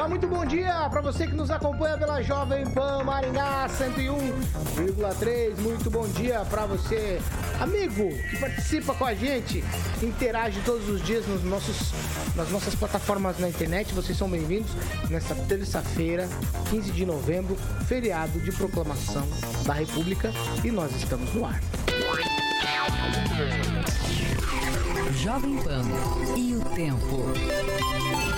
Olá, muito bom dia para você que nos acompanha pela Jovem Pan Maringá 101,3. Muito bom dia para você, amigo, que participa com a gente, interage todos os dias nos nossos, nas nossas plataformas na internet. Vocês são bem-vindos nesta terça-feira, 15 de novembro, feriado de proclamação da República e nós estamos no ar. Jovem Pan e o tempo.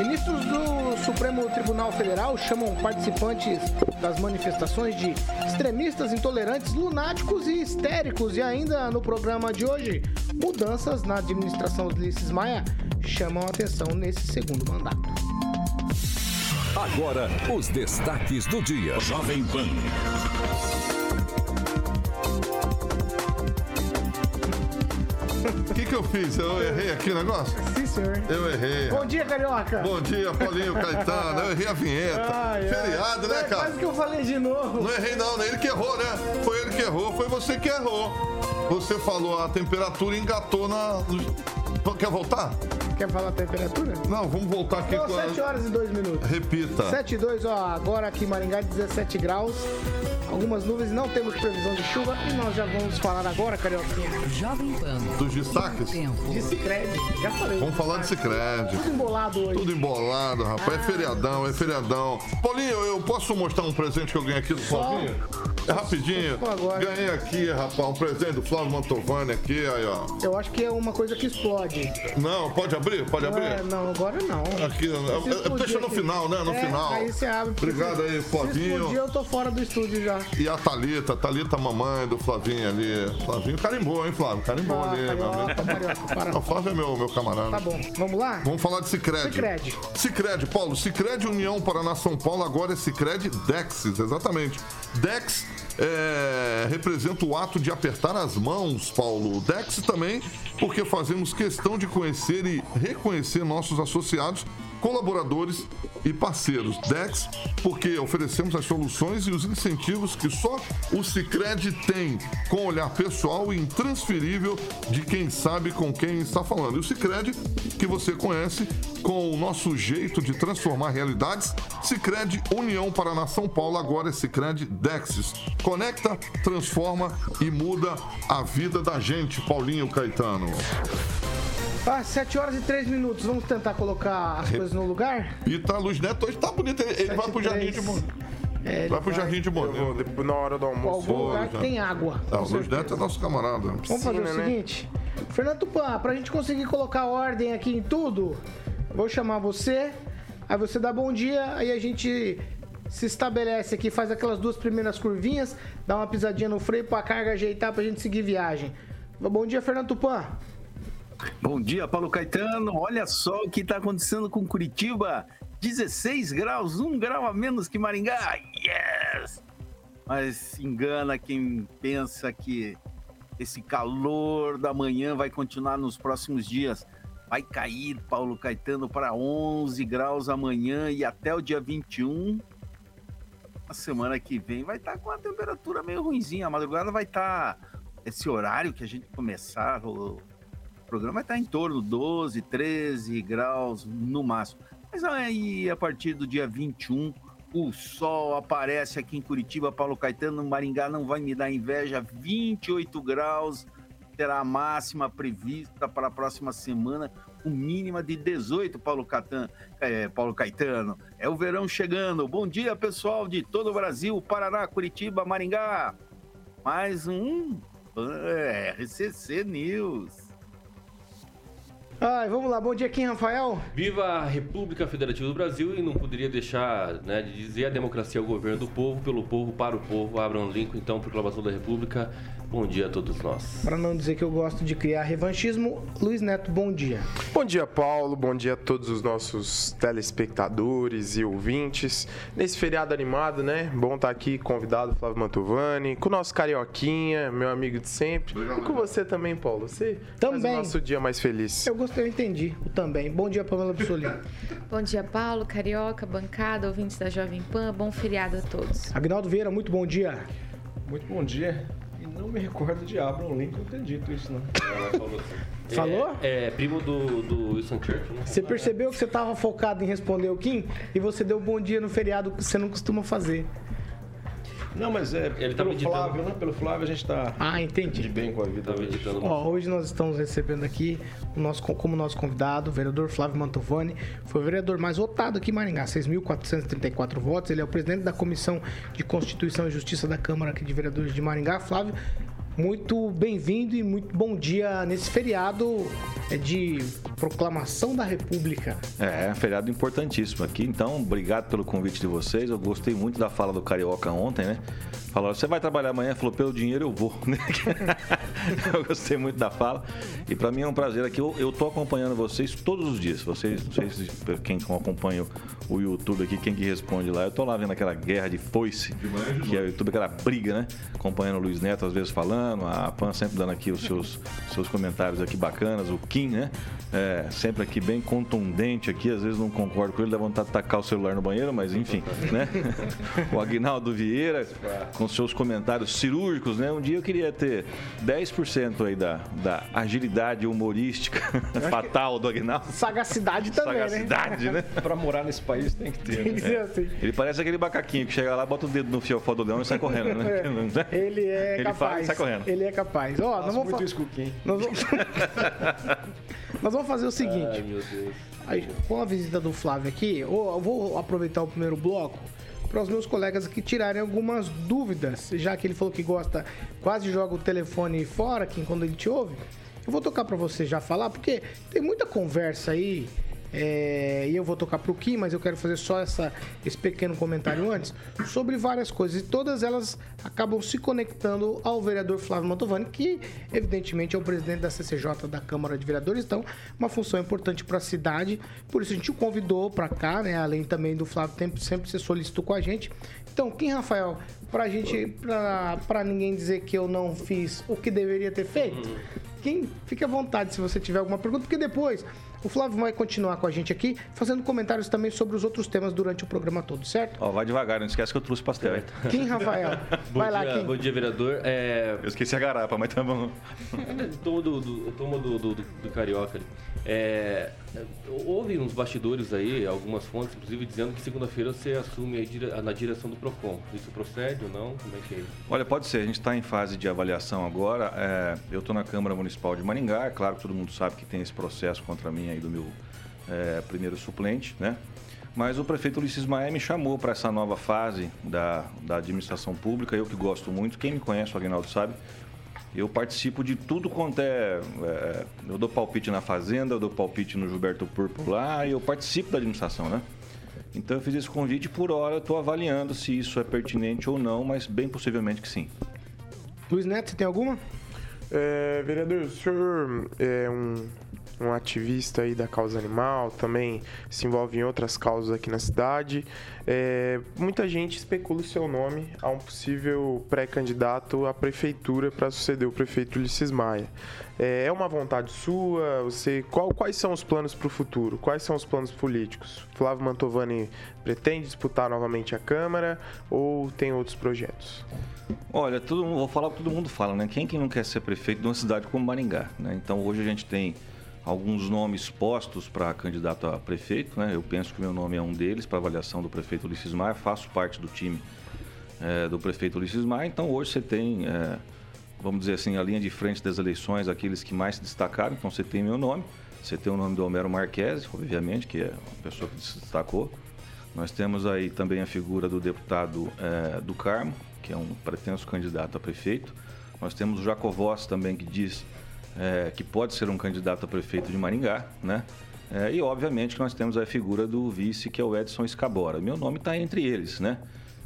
Ministros do Supremo Tribunal Federal chamam participantes das manifestações de extremistas, intolerantes, lunáticos e histéricos. E ainda no programa de hoje, mudanças na administração de Ulisses Maia chamam a atenção nesse segundo mandato. Agora, os destaques do dia. Jovem Pan. O que, que eu fiz? Eu errei aqui o negócio? Sim, senhor. Eu errei. Bom dia, Carioca. Bom dia, Paulinho Caetano. Eu errei a vinheta. Ai, ai. Feriado, né, É, cara? Quase que eu falei de novo. Não errei não? Ele que errou, né? Foi ele que errou, foi você que errou. Você falou a temperatura e engatou na... Quer voltar? Quer falar a temperatura? Não, vamos voltar aqui Não, com a... 7 horas e 2 minutos. Repita. 7 e 2, ó, agora aqui em Maringá 17 graus. Algumas nuvens, não temos previsão de chuva e nós já vamos falar agora, Carioquinha, Jovem Pan. Dos destaques? Tempo. de Cicred. Já falei. Vamos falar de Cicred. Tudo embolado hoje. Tudo embolado, rapaz. É feriadão, é feriadão. Paulinho, eu posso mostrar um presente que eu ganhei aqui do Só- Flavinho? É rapidinho. Ganhei aqui, rapaz, um presente do Flávio Mantovani aqui, aí, ó. Eu acho que é uma coisa que explode. Não, pode abrir? Pode Não, é, abrir? não agora não. Aqui, é- é- deixa no aqui- final, né? No É, final. Aí você abre. Obrigado aí, Flavinho. explodir, eu tô fora do estúdio já. E a Thalita, Thalita mamãe do Flavinho ali. Flavinho carimbou, hein, Flávio? Carimbou Ah, ali, meu amigo. carioca, carioca, para. O Flávio é meu, meu camarada. Tá bom, vamos lá? Vamos falar de Cicred. Sicredi. Cicred, Paulo. Cicred União Paraná São Paulo, agora é Cicred Dexis, exatamente. Dex é, representa o ato de apertar as mãos, Paulo. Dex também, porque fazemos questão de conhecer e reconhecer nossos associados, colaboradores e parceiros. Dex, porque oferecemos as soluções e os incentivos que só o Cicred tem, com olhar pessoal e intransferível de quem sabe com quem está falando. E o Cicred, que você conhece, com o nosso jeito de transformar realidades, Cicred União Paraná São Paulo, agora é Cicred Dexis. Conecta, transforma e muda a vida da gente, Paulinho Caetano. Ah, 7 horas e 3 minutos. Vamos tentar colocar as coisas no lugar? E tá, Luiz Neto hoje tá bonito, ele, ele vai pro Jardim de Monet. É, ele Vai pro Jardim de vou Monet. depois, na hora do almoço. algum lugar já. que tem água. Ah, com o Luiz. Neto é nosso camarada. Vamos fazer o né? seguinte. Fernando Tupan, pra gente conseguir colocar ordem aqui em tudo, vou chamar você, aí você dá bom dia, aí a gente se estabelece aqui, faz aquelas duas primeiras curvinhas, dá uma pisadinha no freio pra carga ajeitar pra gente seguir viagem. Bom dia, Fernando Tupan. Bom dia, Paulo Caetano. Olha só o que está acontecendo com Curitiba. 16 graus, um grau a menos que Maringá. Yes! Mas engana quem pensa que esse calor da manhã vai continuar nos próximos dias. Vai cair, Paulo Caetano, para 11 graus amanhã e até o dia 21. A semana que vem vai estar com a temperatura meio ruimzinha. A madrugada vai estar. Esse horário que a gente começar, programa vai estar em torno de 12, 13 graus no máximo. Mas aí, a partir do dia 21, o sol aparece aqui em Curitiba, Paulo Caetano, Maringá não vai me dar inveja, 28 graus terá a máxima prevista para a próxima semana, com mínima de 18, Paulo, Catan, é, Paulo Caetano. É o verão chegando. Bom dia, pessoal de todo o Brasil, Paraná, Curitiba, Maringá. Mais um é, RCC News. Ai, vamos lá, bom dia, Kim Rafael. Viva a República Federativa do Brasil e não poderia deixar né, de dizer a democracia é o governo do povo, pelo povo, para o povo. Abraham Lincoln, então, proclamação da República. Bom dia a todos nós. Para não dizer que eu gosto de criar revanchismo, Luiz Neto, bom dia. Bom dia, Paulo. Bom dia a todos os nossos telespectadores e ouvintes. Nesse feriado animado, né? Bom estar aqui convidado Flávio Mantovani, com o nosso Carioquinha, meu amigo de sempre. e com você também, Paulo. Você Também. faz o nosso dia mais feliz. Eu eu entendi. O também. Bom dia, Pamela Bussolini. Bom dia, Paulo, Carioca, bancada, ouvintes da Jovem Pan. Bom feriado a todos. Agnaldo Vieira, muito bom dia. Muito bom dia. E não me recordo de Abraham Lincoln ter dito isso, não. Ela falou assim. Falou? É, é primo do, do Wilson Churchill, né? Você percebeu que você estava focado em responder o Kim e você deu bom dia no feriado que você não costuma fazer. Não, mas é Ele tá pelo meditando. Flávio, né? Pelo Flávio a gente tá Ah, de entendi. bem com a vida. Editando. Ó, hoje nós estamos recebendo aqui o nosso, como nosso convidado, o vereador Flávio Mantovani. Foi o vereador mais votado aqui em Maringá, 6.434 votos. Ele é o presidente da Comissão de Constituição e Justiça da Câmara aqui de Vereadores de Maringá. Flávio, muito bem-vindo e muito bom dia nesse feriado de proclamação da República. É, é feriado importantíssimo aqui. Então, obrigado pelo convite de vocês. Eu gostei muito da fala do Carioca ontem, né? Falaram, você vai trabalhar amanhã? Falou, pelo dinheiro eu vou. eu gostei muito da fala. E pra mim é um prazer aqui. Eu, tô acompanhando vocês todos os dias. Vocês, não sei se quem acompanha o YouTube aqui, quem que responde lá. Eu tô lá vendo aquela guerra de foice, que é o YouTube, aquela briga, né? Acompanhando o Luiz Neto às vezes falando, a Pan sempre dando aqui os seus, seus comentários aqui bacanas, o Kim, né? É, sempre aqui bem contundente aqui, às vezes não concordo com ele, dá vontade de tacar o celular no banheiro, mas enfim, né? O Agnaldo Vieira, com seus comentários cirúrgicos, né? Um dia eu queria ter 10% aí da, da agilidade humorística fatal do Agnaldo. Sagacidade também, Sagacidade, né? Pra morar nesse país tem que ter. né? Tem que né? ser assim. Ele parece aquele macaquinho que chega lá, bota o dedo no fiofó do leão e sai correndo, né? Ele é Ele capaz. fala e sai correndo. Ele é capaz. Ó, nós Faço vamos, muito isso nós vamos... nós vamos fazer o seguinte. Ai, meu Deus. Aí, com a visita do Flávio aqui, eu vou aproveitar o primeiro bloco para os meus colegas aqui tirarem algumas dúvidas, já que ele falou que gosta, quase joga o telefone fora, Kim, quando ele te ouve. Eu vou tocar para você já falar, porque tem muita conversa aí, é, e eu vou tocar pro Kim, mas eu quero fazer só essa, esse pequeno comentário antes, sobre várias coisas, e todas elas acabam se conectando ao vereador Flávio Mantovani, que evidentemente é o presidente da CCJ da Câmara de Vereadores, então uma função importante para a cidade, por isso a gente o convidou para cá, né, além também do Flávio sempre, sempre se solicitou com a gente. Então, Kim Rafael, pra gente, pra, pra ninguém dizer que eu não fiz o que deveria ter feito, Kim, fique à vontade se você tiver alguma pergunta, porque depois o Flávio vai continuar com a gente aqui, fazendo comentários também sobre os outros temas durante o programa todo, certo? Ó, vai devagar, não esquece que eu trouxe pastel. hein? Kim Rafael, Bom, vai lá, dia, Kim. bom dia, vereador. É, Eu esqueci a garapa, mas tá bom. Tomo do, do, do- do Carioca ali. É, houve uns bastidores aí, algumas fontes, inclusive, dizendo que segunda-feira você assume na direção do PROCON. Isso procede ou não? Como é que é? Olha, pode ser, a gente está em fase de avaliação agora. É, eu estou na Câmara Municipal de Maringá, é claro que todo mundo sabe que tem esse processo contra mim aí do meu é, primeiro suplente, né? Mas o prefeito Ulisses Maia me chamou para essa nova fase da, da administração pública, eu que gosto muito, quem me conhece, o Aguinaldo sabe, eu participo de tudo quanto é, é, Eu dou palpite na Fazenda, eu dou palpite no Gilberto Purpo lá, e eu participo da administração, né? Então eu fiz esse convite e por hora eu estou avaliando se isso é pertinente ou não, mas bem possivelmente que sim. Luiz Neto, você tem alguma? É, vereador, o senhor é um, um ativista aí da causa animal, também se envolve em outras causas aqui na cidade. É, muita gente especula o seu nome a um possível pré-candidato à prefeitura para suceder o prefeito Ulisses Maia. É, é uma vontade sua? Você, qual- quais são os planos para o futuro? Quais são os planos políticos? Flávio Mantovani pretende disputar novamente a Câmara ou tem outros projetos? Olha, todo mundo- vou falar o que todo mundo fala, né? Quem que não quer ser prefeito de uma cidade como Maringá, né? Então hoje a gente tem alguns nomes postos para candidato a prefeito, né? Eu penso que meu nome é um deles para avaliação do prefeito Ulisses Maia, faço parte do time eh, do prefeito Ulisses Maia, então hoje você tem, eh, vamos dizer assim, a linha de frente das eleições, aqueles que mais se destacaram, então você tem meu nome, você tem o nome do Homero Marques, obviamente, que é uma pessoa que se destacou, nós temos aí também a figura do deputado eh, do Carmo, que é um pretenso candidato a prefeito. Nós temos o Jacovós também, que diz é, que pode ser um candidato a prefeito de Maringá, né? É, e obviamente que nós temos a figura do vice, que é o Edson Escabora. Meu nome está entre eles, né?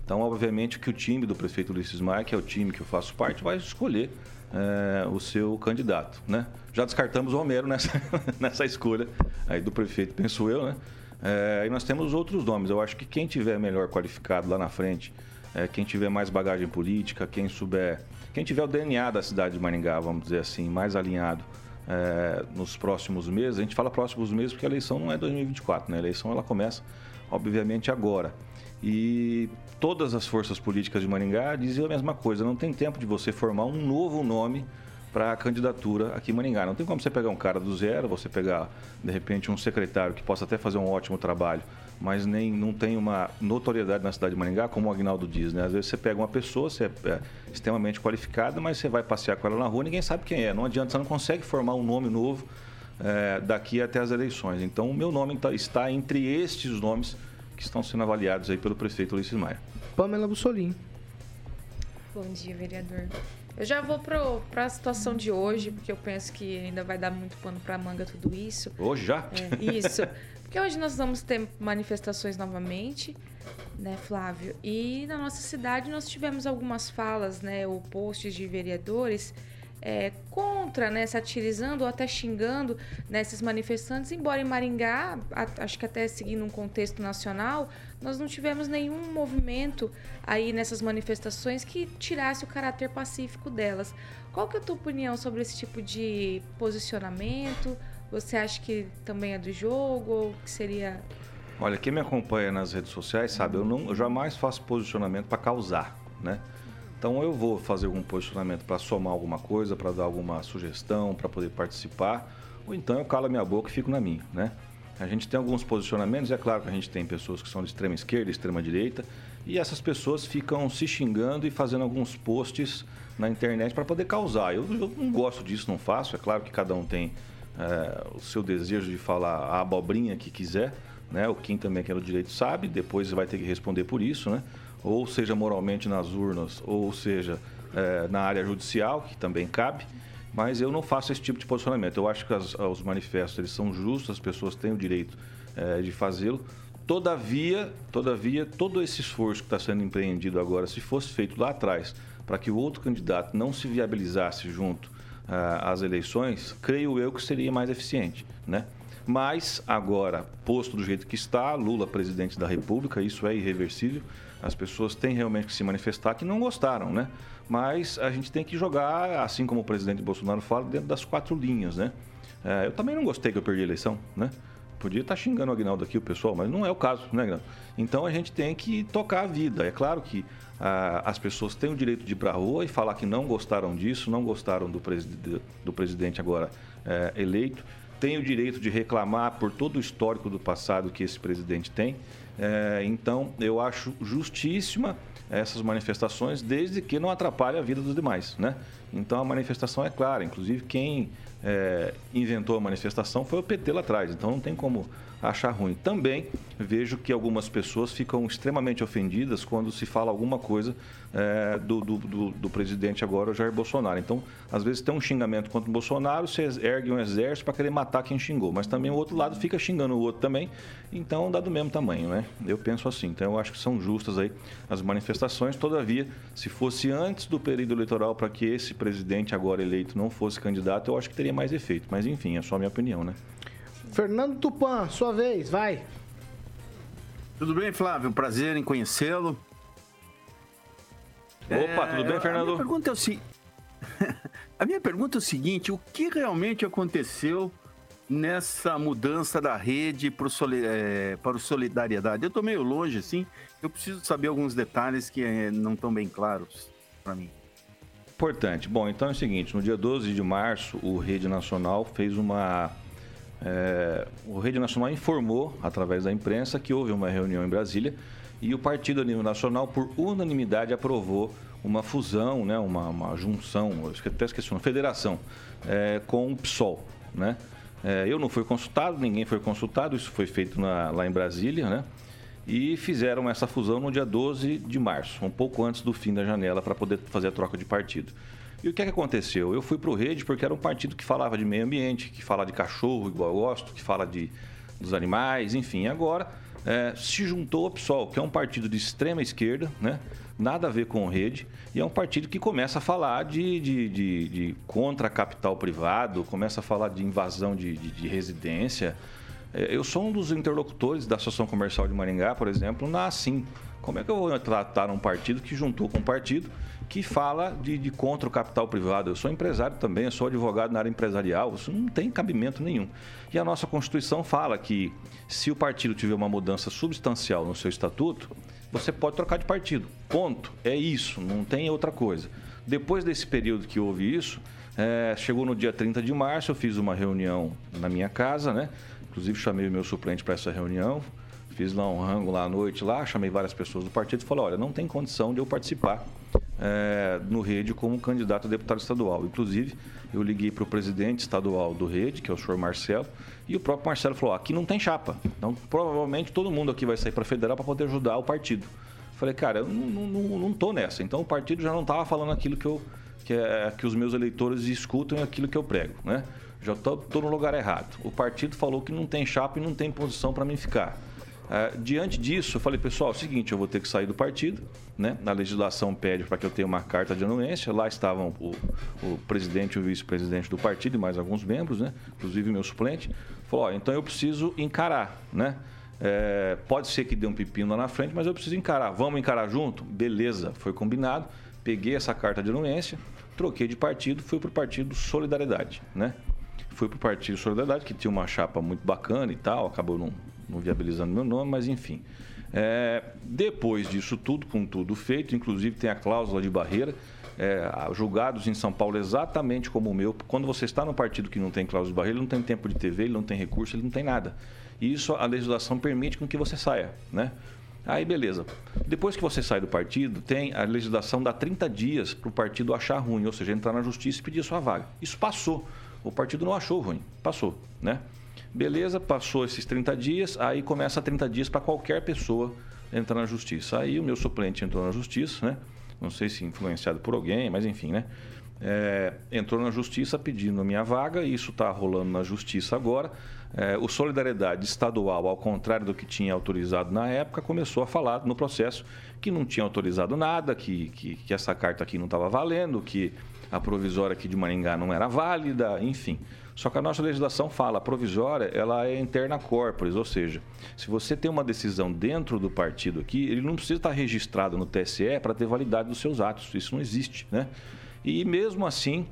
Então, obviamente que o time do prefeito Ulisses Maia, que é o time que eu faço parte, vai escolher é, o seu candidato, né? Já descartamos o Romero nessa, nessa escolha aí do prefeito, penso eu, né? É, e nós temos outros nomes. Eu acho que quem tiver melhor qualificado lá na frente, é, quem tiver mais bagagem política, quem souber, quem tiver o DNA da cidade de Maringá, vamos dizer assim, mais alinhado é, nos próximos meses. A gente fala próximos meses porque a eleição não é 2024, né? A eleição ela começa, obviamente, agora. E todas as forças políticas de Maringá diziam a mesma coisa. Não tem tempo de você formar um novo nome para a candidatura aqui em Maringá. Não tem como você pegar um cara do zero, você pegar, de repente, um secretário que possa até fazer um ótimo trabalho, mas nem não tem uma notoriedade na cidade de Maringá, como o Agnaldo diz, né? Às vezes você pega uma pessoa, você é, é extremamente qualificada, mas você vai passear com ela na rua, ninguém sabe quem é. Não adianta, você não consegue formar um nome novo é, daqui até as eleições. Então, o meu nome tá, está entre estes nomes que estão sendo avaliados aí pelo prefeito Ulisses Maia. Pamela Bussolini. Bom dia, vereador. Eu já vou para a situação de hoje, porque eu penso que ainda vai dar muito pano para manga tudo isso. Hoje já? É, isso. Porque hoje nós vamos ter manifestações novamente, né, Flávio? E na nossa cidade nós tivemos algumas falas, né, ou posts de vereadores é, contra, né, satirizando ou até xingando né, manifestantes, embora em Maringá, a, acho que até seguindo um contexto nacional, nós não tivemos nenhum movimento aí nessas manifestações que tirasse o caráter pacífico delas. Qual que é a tua opinião sobre esse tipo de posicionamento? Você acha que também é do jogo ou que seria Olha, quem me acompanha nas redes sociais sabe, eu, não, eu jamais faço posicionamento para causar, né? Então eu vou fazer algum posicionamento para somar alguma coisa, para dar alguma sugestão, para poder participar, ou então eu calo a minha boca e fico na minha, né? A gente tem alguns posicionamentos, é claro que a gente tem pessoas que são de extrema esquerda, extrema direita, e essas pessoas ficam se xingando e fazendo alguns posts na internet para poder causar. Eu, eu, não gosto disso, não faço. É claro que cada um tem é, o seu desejo de falar a abobrinha que quiser, né? O Kim também, que é o direito, sabe, depois vai ter que responder por isso, né? ou seja moralmente nas urnas, ou seja é, na área judicial, que também cabe, mas eu não faço esse tipo de posicionamento. Eu acho que as, os manifestos eles são justos, as pessoas têm o direito é, de fazê-lo. Todavia, todavia, todo esse esforço que está sendo empreendido agora, se fosse feito lá atrás, para que o outro candidato não se viabilizasse junto ah, às eleições, creio eu que seria mais eficiente, né? Mas agora, posto do jeito que está, Lula presidente da República, isso é irreversível. As pessoas têm realmente que se manifestar que não gostaram, né? Mas a gente tem que jogar, assim como o presidente Bolsonaro fala, dentro das quatro linhas, né? É, eu também não gostei que eu perdi a eleição, né? Podia estar xingando o Agnaldo aqui, o pessoal, mas não é o caso, né, Agnaldo? Então a gente tem que tocar a vida. É claro que ah, as pessoas têm o direito de ir para a rua e falar que não gostaram disso, não gostaram do, preside do presidente agora é, eleito, têm o direito de reclamar por todo o histórico do passado que esse presidente tem. É, então, eu acho justíssima essas manifestações, desde que não atrapalhe a vida dos demais, né? Então, a manifestação é clara. Inclusive, quem é, inventou a manifestação foi o PT lá atrás. Então, não tem como achar ruim. Também vejo que algumas pessoas ficam extremamente ofendidas quando se fala alguma coisa é, do, do, do, do, presidente agora, o Jair Bolsonaro. Então, às vezes tem um xingamento contra o Bolsonaro, você ergue um exército para querer matar quem xingou, mas também o outro lado fica xingando o outro também, então dá do mesmo tamanho, né? Eu penso assim. Então, eu acho que são justas aí as manifestações. Todavia, se fosse antes do período eleitoral para que esse presidente agora eleito não fosse candidato, eu acho que teria mais efeito. Mas, enfim, é só a minha opinião, né? Fernando Tupan, sua vez, vai. Tudo bem, Flávio? Prazer em conhecê-lo. Opa, é, tudo bem, Fernando? A minha, pergunta é o se... a minha pergunta é o seguinte: o que realmente aconteceu nessa mudança da rede para o, soli... é, para o Solidariedade? Eu estou meio longe, assim, eu preciso saber alguns detalhes que é, não estão bem claros para mim. Importante. Bom, então é o seguinte: no dia 12 de março, o Rede Nacional fez uma é, o Rede Nacional informou, através da imprensa, que houve uma reunião em Brasília e o Partido a nível nacional, por unanimidade, aprovou uma fusão, né, uma, uma junção, até esqueci, uma federação é, com o PSOL. Né? É, eu não fui consultado, ninguém foi consultado, isso foi feito na, lá em Brasília, né? E fizeram essa fusão no dia 12 de março, um pouco antes do fim da janela, para poder fazer a troca de partido. E o que, é que aconteceu? Eu fui para o Rede porque era um partido que falava de meio ambiente, que fala de cachorro, igual eu gosto, que fala de, dos animais, enfim. Agora é, se juntou ao PSOL, que é um partido de extrema esquerda, né? nada a ver com o Rede, e é um partido que começa a falar de, de, de, de contra capital privado, começa a falar de invasão de, de, de residência. Eu sou um dos interlocutores da Associação Comercial de Maringá, por exemplo, na Assim. Como é que eu vou tratar um partido que juntou com um partido que fala de, de, contra o capital privado. Eu sou empresário também, eu sou advogado na área empresarial, isso não tem cabimento nenhum. E a nossa Constituição fala que se o partido tiver uma mudança substancial no seu estatuto, você pode trocar de partido. Ponto. É isso, não tem outra coisa. Depois desse período que houve isso, é, chegou no dia 30 de março, eu fiz uma reunião na minha casa, né? Inclusive chamei o meu suplente para essa reunião, fiz lá um rango lá à noite lá, chamei várias pessoas do partido e falei, olha, não tem condição de eu participar é, no Rede como candidato a deputado estadual. Inclusive, eu liguei para o presidente estadual do Rede, que é o senhor Marcelo, e o próprio Marcelo falou: aqui não tem chapa. Então, provavelmente todo mundo aqui vai sair para federal para poder ajudar o partido. Falei, cara, eu não, não, não tô nessa. Então, o partido já não estava falando aquilo que, eu, que, é, que os meus eleitores escutam e aquilo que eu prego, né? Já estou no lugar errado. O partido falou que não tem chapa e não tem posição para mim ficar. Uh, diante disso, eu falei, pessoal, é o seguinte, eu vou ter que sair do partido, né? Legislação pede para que eu tenha uma carta de anuência. Lá estavam o, o presidente e o vice-presidente do partido e mais alguns membros, né? Inclusive meu suplente. Falou, então eu preciso encarar, né? É, pode ser que dê um pepino lá na frente, mas eu preciso encarar. Vamos encarar junto? Beleza, foi combinado. Peguei essa carta de anuência, troquei de partido, fui para o partido Solidariedade, né? Fui para o partido Solidariedade, que tinha uma chapa muito bacana e tal, acabou não não viabilizando meu nome, mas enfim. É, depois disso tudo, com tudo feito, inclusive tem a cláusula de barreira, é, julgados em São Paulo exatamente como o meu. Quando você está no partido que não tem cláusula de barreira, ele não tem tempo de TV, ele não tem recurso, ele não tem nada. E isso a legislação permite com que você saia, né? Aí beleza. Depois que você sai do partido, tem a legislação dá 30 dias para o partido achar ruim, ou seja, entrar na justiça e pedir sua vaga. Isso passou. O partido não achou ruim, passou, né? Beleza, passou esses 30 dias, aí começa 30 dias para qualquer pessoa entrar na justiça. Aí o meu suplente entrou na justiça, né? Não sei se influenciado por alguém, mas enfim, né? É, entrou na justiça pedindo a minha vaga, e isso está rolando na justiça agora. É, o Solidariedade Estadual, ao contrário do que tinha autorizado na época, começou a falar no processo que não tinha autorizado nada, que, que, que essa carta aqui não estava valendo, que a provisória aqui de Maringá não era válida, enfim. Só que a nossa legislação fala, a provisória, ela é interna corporis, ou seja, se você tem uma decisão dentro do partido aqui, ele não precisa estar registrado no TSE para ter validade dos seus atos. Isso não existe, né? E mesmo assim,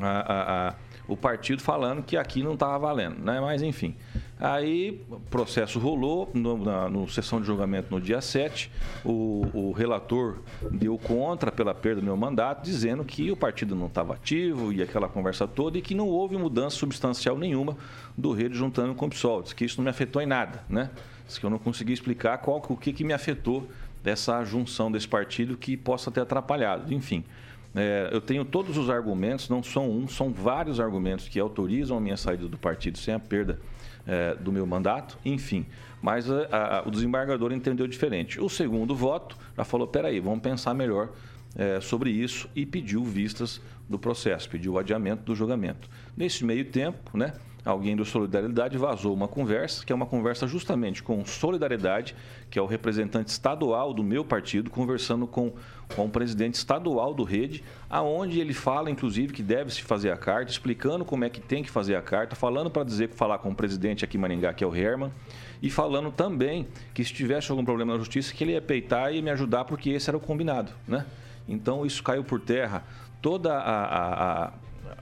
a, a, a, o partido falando que aqui não estava valendo, né? Mas enfim. Aí o processo rolou, no, na no sessão de julgamento no dia 7, o, o, relator deu contra pela perda do meu mandato, dizendo que o partido não estava ativo e aquela conversa toda e que não houve mudança substancial nenhuma do rede juntando com o PSOL. Diz que isso não me afetou em nada, né? Diz que eu não consegui explicar qual, o que, que me afetou dessa junção desse partido que possa ter atrapalhado. Enfim. É, eu tenho todos os argumentos, não são um, são vários argumentos que autorizam a minha saída do partido sem a perda é, do meu mandato, enfim. Mas a, a, o desembargador entendeu diferente. O segundo voto já falou: peraí, vamos pensar melhor é, sobre isso e pediu vistas do processo, pediu o adiamento do julgamento. Nesse meio tempo, né? alguém do Solidariedade vazou uma conversa, que é uma conversa justamente com Solidariedade, que é o representante estadual do meu partido, conversando com, com o presidente estadual do Rede, aonde ele fala, inclusive, que deve se fazer a carta, explicando como é que tem que fazer a carta, falando para dizer que falar com o presidente aqui em Maringá, que é o Herman, e falando também que se tivesse algum problema na justiça, que ele ia peitar e me ajudar, porque esse era o combinado, né? Então isso caiu por terra. Toda a, a, a,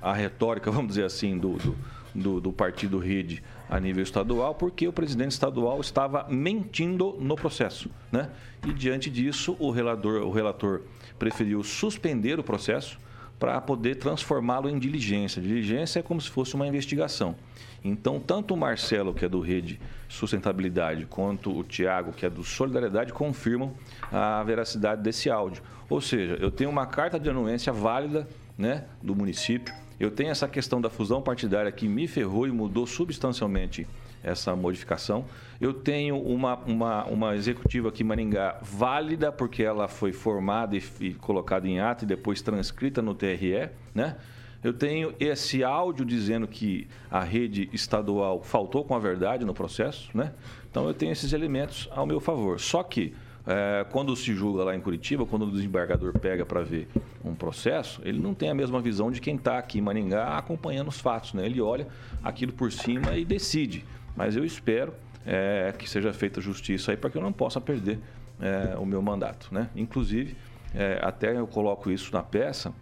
a retórica, vamos dizer assim, do, do do, do partido Rede a nível estadual, porque o presidente estadual estava mentindo no processo. Né? E diante disso, o relator, o relator preferiu suspender o processo para poder transformá-lo em diligência. Diligência é como se fosse uma investigação. Então, tanto o Marcelo, que é do Rede Sustentabilidade, quanto o Tiago, que é do Solidariedade, confirmam a veracidade desse áudio. Ou seja, eu tenho uma carta de anuência válida né, do município, eu tenho essa questão da fusão partidária que me ferrou e mudou substancialmente essa modificação. Eu tenho uma, uma, uma executiva aqui em Maringá válida, porque ela foi formada e, e colocada em ato e depois transcrita no TRE, né? Eu tenho esse áudio dizendo que a rede estadual faltou com a verdade no processo, né? Então eu tenho esses elementos ao meu favor. Só que é, quando se julga lá em Curitiba, quando o desembargador pega para ver um processo, ele não tem a mesma visão de quem está aqui em Maringá acompanhando os fatos, né? Ele olha aquilo por cima e decide. Mas eu espero é, que seja feita justiça aí para que eu não possa perder é, o meu mandato, né? Inclusive, é, até eu coloco isso na peça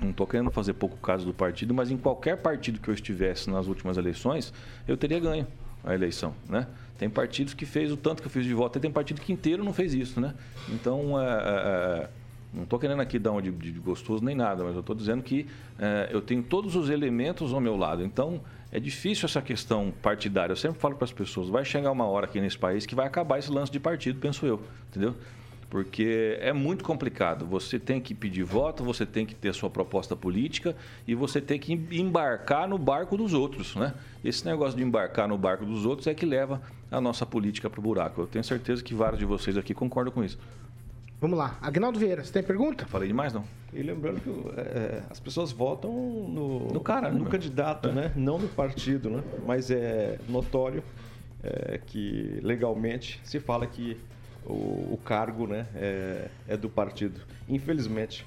não estou querendo fazer pouco caso do partido, mas em qualquer partido que eu estivesse nas últimas eleições, eu teria ganho a eleição, né? Tem partidos que fez o tanto que eu fiz de voto, tem partido que inteiro não fez isso, né? Então, é, é, é não estou querendo aqui dar um de, de, gostoso nem nada, mas eu estou dizendo que é, eu tenho todos os elementos ao meu lado. Então, é difícil essa questão partidária. Eu sempre falo para as pessoas, vai chegar uma hora aqui nesse país que vai acabar esse lance de partido, penso eu, entendeu? Porque é muito complicado. Você tem que pedir voto, você tem que ter sua proposta política e você tem que embarcar no barco dos outros, né? Esse negócio de embarcar no barco dos outros é que leva a nossa política para o buraco. Eu tenho certeza que vários de vocês aqui concordam com isso. Vamos lá. Agnaldo Vieira, você tem pergunta? Falei demais, não. E lembrando que é, as pessoas votam no, no cara, no né? candidato, é. né? Não no partido, né? Mas é notório é, que legalmente se fala que o, o cargo né, é, é, do partido, infelizmente.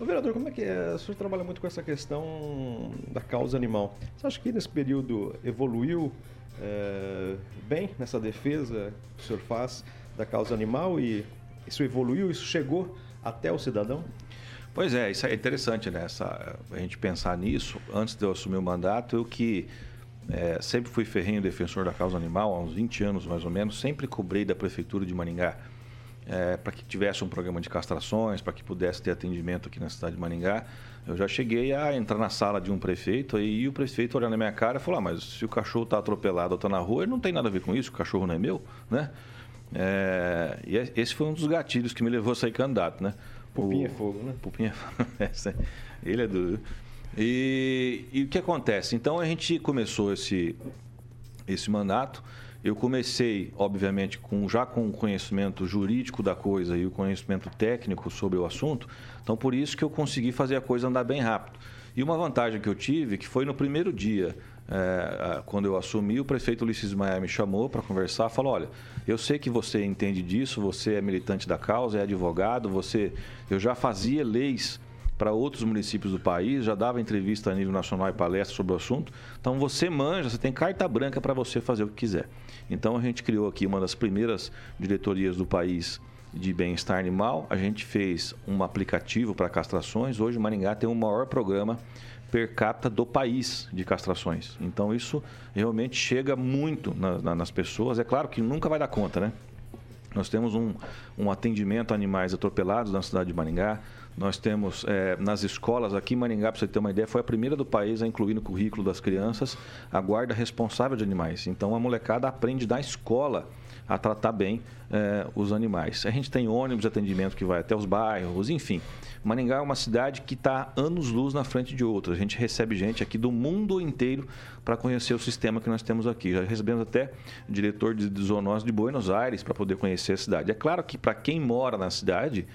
O vereador, como é que é? O senhor trabalha muito com essa questão da causa animal. Você acha que nesse período evoluiu é, bem nessa defesa que o senhor faz da causa animal e isso evoluiu, isso chegou até o cidadão? Pois é, isso é interessante, né? Essa, a gente pensar nisso. Antes de eu assumir o mandato, eu que é, sempre fui ferrenho defensor da causa animal, há uns 20 anos mais ou menos. Sempre cobrei da Prefeitura de Maringá é, para que tivesse um programa de castrações, para que pudesse ter atendimento aqui na cidade de Maringá. Eu já cheguei a entrar na sala de um prefeito e o prefeito olhando na minha cara falou: ah, mas se o cachorro está atropelado ou está na rua, ele não tem nada a ver com isso, o cachorro não é meu, né? É, e é, esse foi um dos gatilhos que me levou a sair candidato, né? Pupinha é fogo, né? Pupinha é Ele é do. E, e, o que acontece? Então a gente começou esse, esse mandato. Eu comecei, obviamente, com, já com o conhecimento jurídico da coisa e o conhecimento técnico sobre o assunto. Então, por isso que eu consegui fazer a coisa andar bem rápido. E uma vantagem que eu tive, que foi no primeiro dia, é, quando eu assumi, o prefeito Ulisses Maia me chamou para conversar, falou, olha, eu sei que você entende disso, você é militante da causa, é advogado, você, eu já fazia leis para outros municípios do país, já dava entrevista a nível nacional e palestra sobre o assunto. Então você manja, você tem carta branca para você fazer o que quiser. Então a gente criou aqui uma das primeiras diretorias do país de bem-estar animal. A gente fez um aplicativo para castrações. Hoje Maringá tem o maior programa per capita do país de castrações. Então isso realmente chega muito na, na, nas pessoas. É claro que nunca vai dar conta, né? Nós temos um, um atendimento a animais atropelados na cidade de Maringá. Nós temos é, nas escolas aqui em Maringá, para você ter uma ideia, foi a primeira do país a incluir no currículo das crianças a guarda responsável de animais. Então a molecada aprende da escola a tratar bem é, os animais. A gente tem ônibus de atendimento que vai até os bairros, enfim. Maringá é uma cidade que está anos-luz na frente de outras. A gente recebe gente aqui do mundo inteiro para conhecer o sistema que nós temos aqui. Já recebemos até o diretor de zoonose de Buenos Aires para poder conhecer a cidade. É claro que para quem mora na cidade,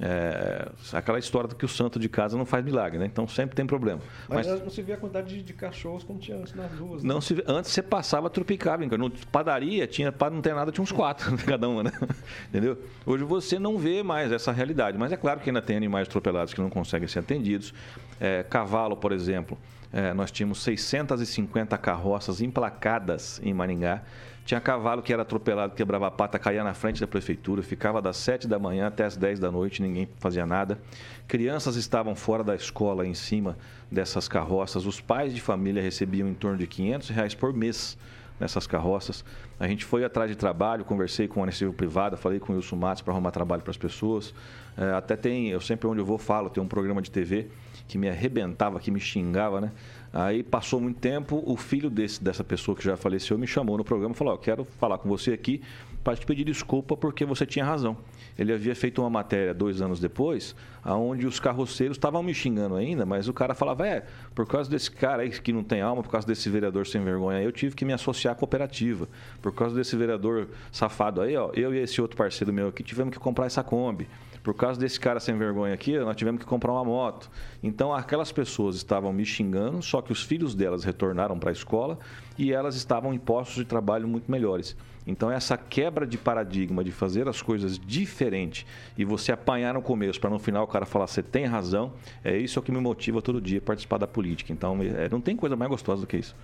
é, aquela história do que o santo de casa não faz milagre, né? Então sempre tem problema. Mas, Mas não se vê a quantidade de, de, cachorros como tinha antes nas ruas. Não né? se vê, antes você passava tropicava, no padaria tinha para não ter nada tinha uns quatro cada uma, né? Entendeu? Hoje você não vê mais essa realidade. Mas é claro que ainda tem animais atropelados que não conseguem ser atendidos. É, cavalo, por exemplo, é, nós tínhamos 650 carroças emplacadas em Maringá tinha cavalo que era atropelado, quebrava a pata, caía na frente da prefeitura, ficava das 7 da manhã até as 10 da noite, ninguém fazia nada. Crianças estavam fora da escola em cima dessas carroças. Os pais de família recebiam em torno de 500 reais por mês nessas carroças. A gente foi atrás de trabalho, conversei com a iniciativa privada, falei com o Wilson Matos para arrumar trabalho para as pessoas. É, até tem, eu sempre onde eu vou falo, tem um programa de TV que me arrebentava, que me xingava, né? Aí passou muito tempo, o filho desse, dessa pessoa que já faleceu me chamou no programa e falou: "Ó, quero falar com você aqui para te pedir desculpa porque você tinha razão. Ele havia feito uma matéria dois anos depois, aonde os carroceiros estavam me xingando ainda, mas o cara falava: é, por causa desse cara aí que não tem alma, por causa desse vereador sem vergonha aí, eu tive que me associar à cooperativa. Por causa desse vereador safado aí, ó, eu e esse outro parceiro meu aqui tivemos que comprar essa Kombi. Por causa desse cara sem vergonha aqui, nós tivemos que comprar uma moto. Então, aquelas pessoas estavam me xingando, só que os filhos delas retornaram para a escola e elas estavam em postos de trabalho muito melhores. Então, essa quebra de paradigma de fazer as coisas diferente e você apanhar no começo para no final o cara falar você tem razão, é isso que me motiva todo dia a participar da política. Então, é, não tem coisa mais gostosa do que isso.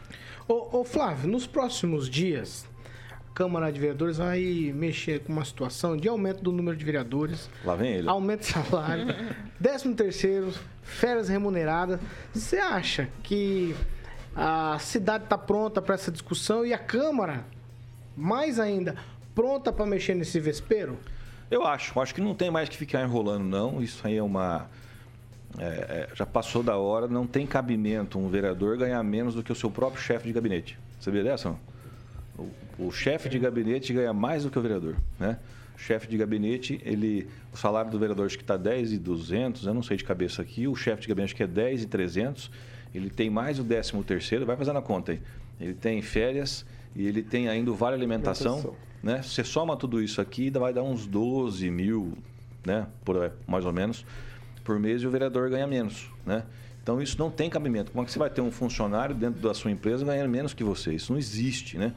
Ô, ô, Flávio, nos próximos dias, Câmara de Vereadores vai mexer com uma situação de aumento do número de vereadores, Lá vem ele. aumento de salário, décimo terceiro, férias remuneradas. Você acha que a cidade está pronta para essa discussão e a Câmara, mais ainda, pronta para mexer nesse vespeiro? Eu acho, acho que não tem mais que ficar enrolando, não. Isso aí é uma. é, é, já passou da hora, não tem cabimento um vereador ganhar menos do que o seu próprio chefe de gabinete. Sabia dessa? não? O, o chefe de gabinete ganha mais do que o vereador, né? O chefe de gabinete, ele, o salário do vereador acho que está 10,200, eu não sei de cabeça aqui, o chefe de gabinete acho que é 10,300, ele tem mais o 13 terceiro, vai fazendo a conta aí. Ele tem férias e ele tem ainda o vale alimentação, Alimentação. né? Você soma tudo isso aqui, ainda vai dar uns 12 mil, né? Por, mais ou menos, por mês e o vereador ganha menos, né? Então isso não tem cabimento. Como é que você vai ter um funcionário dentro da sua empresa ganhando menos que você? Isso não existe, né?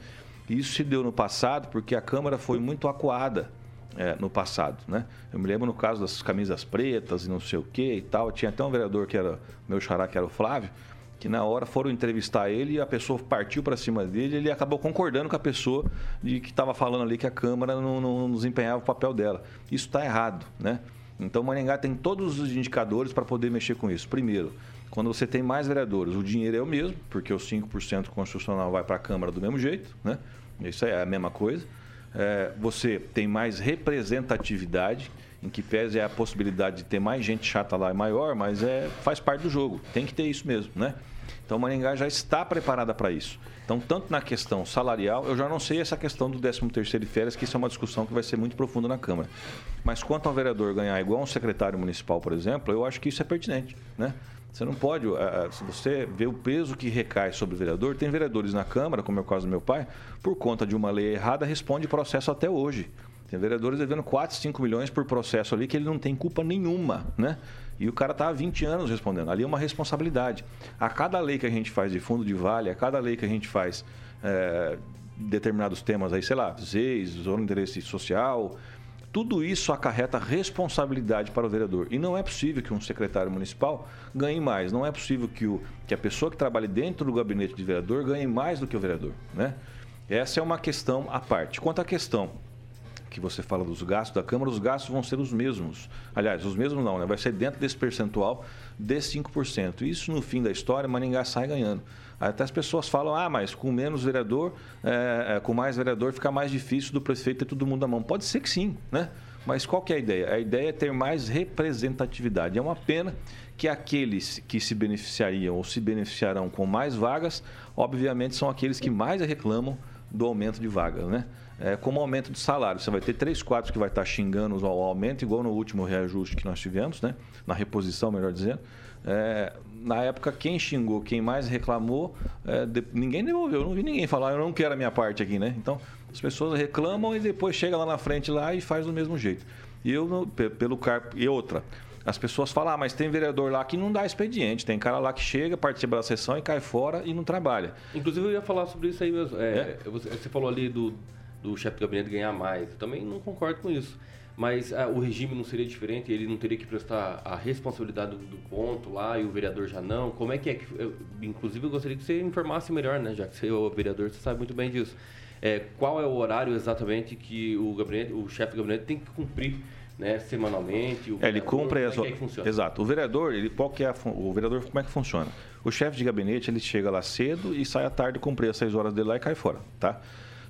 Isso se deu no passado porque a Câmara foi muito acuada é, no passado, né? Eu me lembro no caso das camisas pretas e não sei o que e tal. Tinha até um vereador que era meu xará, que era o Flávio, que na hora foram entrevistar ele e a pessoa partiu para cima dele e ele acabou concordando com a pessoa de que estava falando ali que a Câmara não, não, não desempenhava o papel dela. Isso está errado, né? Então, Maringá tem todos os indicadores para poder mexer com isso. Primeiro, quando você tem mais vereadores, o dinheiro é o mesmo, porque os 5% constitucional vai para a Câmara do mesmo jeito, né? Isso é a mesma coisa. É, você tem mais representatividade, em que pese é a possibilidade de ter mais gente chata lá é maior, mas é, faz parte do jogo. Tem que ter isso mesmo, né? Então, Maringá já está preparada para isso. Então, tanto na questão salarial, eu já não sei essa questão do 13º de férias, que isso é uma discussão que vai ser muito profunda na Câmara. Mas quanto ao vereador ganhar igual um secretário municipal, por exemplo, eu acho que isso é pertinente, né? Você não pode, eh, se você vê o peso que recai sobre o vereador, tem vereadores na Câmara, como é o caso do meu pai, por conta de uma lei errada, responde processo até hoje. Tem vereadores devendo 4, 5 milhões por processo ali que ele não tem culpa nenhuma, né? E o cara está há 20 anos respondendo. Ali é uma responsabilidade. A cada lei que a gente faz de fundo de vale, a cada lei que a gente faz eh, determinados temas aí, sei lá, ZEIS, zona de interesse social, tudo isso acarreta responsabilidade para o vereador. E não é possível que um secretário municipal ganhe mais. Não é possível que, o, que a pessoa que trabalhe dentro do gabinete de vereador ganhe mais do que o vereador. Né? Essa é uma questão à parte. Quanto à questão que você fala dos gastos da Câmara, os gastos vão ser os mesmos. Aliás, os mesmos não, né? vai ser dentro desse percentual de 5%. Isso, no fim da história, Maringá sai ganhando. Até as pessoas falam, ah, mas com menos vereador, é, é, com mais vereador, fica mais difícil do prefeito ter todo mundo na mão. Pode ser que sim, né? Mas qual que é a ideia? A ideia é ter mais representatividade. É uma pena que aqueles que se beneficiariam ou se beneficiarão com mais vagas, obviamente são aqueles que mais reclamam do aumento de vagas, né? É, como aumento de salário. Você vai ter três, quatro que vai estar xingando o aumento, igual no último reajuste que nós tivemos, né? Na reposição, melhor dizendo. É, na época, quem xingou, quem mais reclamou, é, de- ninguém devolveu. Eu não vi ninguém falar, eu não quero a minha parte aqui, né? Então, as pessoas reclamam e depois chega lá na frente lá e faz do mesmo jeito. E eu, pelo car... E outra, as pessoas falam, ah, mas tem vereador lá que não dá expediente. Tem cara lá que chega, participa da sessão e cai fora e não trabalha. Inclusive, eu ia falar sobre isso aí mesmo. É, Você, você falou ali do, do chefe de gabinete ganhar mais. Eu também não concordo com isso. Mas ah, o regime não seria diferente? Ele não teria que prestar a responsabilidade do, do ponto lá e o vereador já não? Como é que é? que eu- inclusive, eu gostaria que você informasse melhor, né? Já que você é o vereador, você sabe muito bem disso. É, qual é o horário exatamente que o, gabinete, o chefe de gabinete tem que cumprir né, semanalmente? O É, ele cumpre as... é que é funciona? Exato. O vereador, ele, qual que é fun- o vereador, como é que funciona? O chefe de gabinete, ele chega lá cedo e sai à tarde, cumprir as seis horas dele lá e cai fora, tá?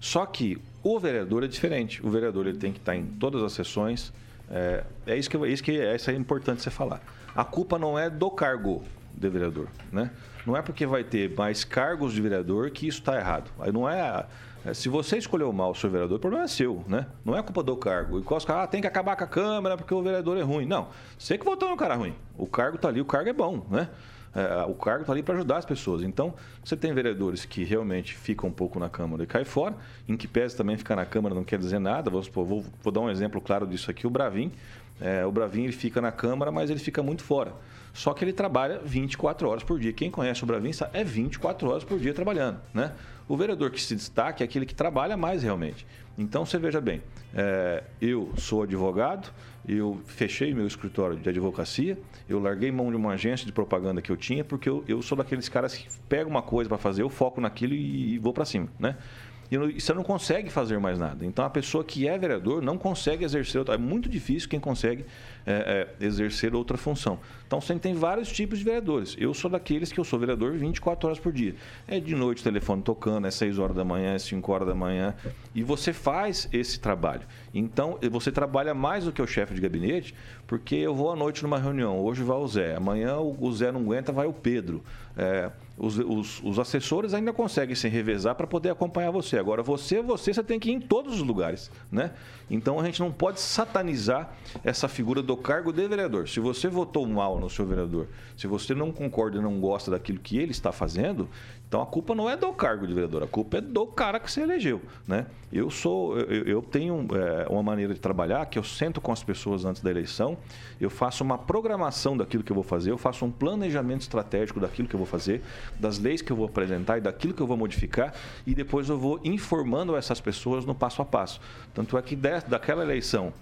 Só que o vereador é diferente. O vereador, ele tem que estar em todas as sessões. É, é isso que, é isso que é, isso é importante você falar. A culpa não é do cargo. de vereador, né? Não é porque vai ter mais cargos de vereador que isso está errado. Aí não é, é, Se você escolheu mal o seu vereador, o problema é seu, né? Não é culpa do cargo. E os caras, ah, tem que acabar com a Câmara porque o vereador é ruim. Não, você que votou no cara ruim. O cargo tá ali, o cargo é bom, né? É, o cargo está ali para ajudar as pessoas. Então, você tem vereadores que realmente ficam um pouco na Câmara e caem fora, em que pese também ficar na Câmara não quer dizer nada. Vou, vou, vou dar um exemplo claro disso aqui: o Bravin. É, o Bravin ele fica na Câmara, mas ele fica muito fora. Só que ele trabalha 24 horas por dia. Quem conhece o Bravin sabe, é 24 horas por dia trabalhando. Né? O vereador que se destaca é aquele que trabalha mais realmente. Então você veja bem, é, eu sou advogado, eu fechei meu escritório de advocacia, eu larguei mão de uma agência de propaganda que eu tinha, porque eu, eu sou daqueles caras que pegam uma coisa para fazer, eu foco naquilo e, e vou para cima, né? E você não consegue fazer mais nada. Então a pessoa que é vereador não consegue exercer outra. É muito difícil quem consegue é, é, exercer outra função. Então você tem vários tipos de vereadores. Eu sou daqueles que eu sou vereador 24 horas por dia. É de noite telefone tocando, é 6 horas da manhã, é 5 horas da manhã. E você faz esse trabalho. Então você trabalha mais do que o chefe de gabinete, porque eu vou à noite numa reunião. Hoje vai o Zé, amanhã o Zé não aguenta, vai o Pedro. É, os, os, os, assessores ainda conseguem se revezar para poder acompanhar você. Agora, você, você, você tem que ir em todos os lugares, né? Então, a gente não pode satanizar essa figura do cargo de vereador. Se você votou mal no seu vereador, se você não concorda e não gosta daquilo que ele está fazendo, então a culpa não é do cargo de vereador, a culpa é do cara que se elegeu, né? Eu sou, eu, eu tenho é, uma maneira de trabalhar que eu sento com as pessoas antes da eleição, eu faço uma programação daquilo que eu vou fazer, eu faço um planejamento estratégico daquilo que eu vou fazer, das leis que eu vou apresentar e daquilo que eu vou modificar, e depois eu vou informando essas pessoas no passo a passo. Tanto é que daquela eleição,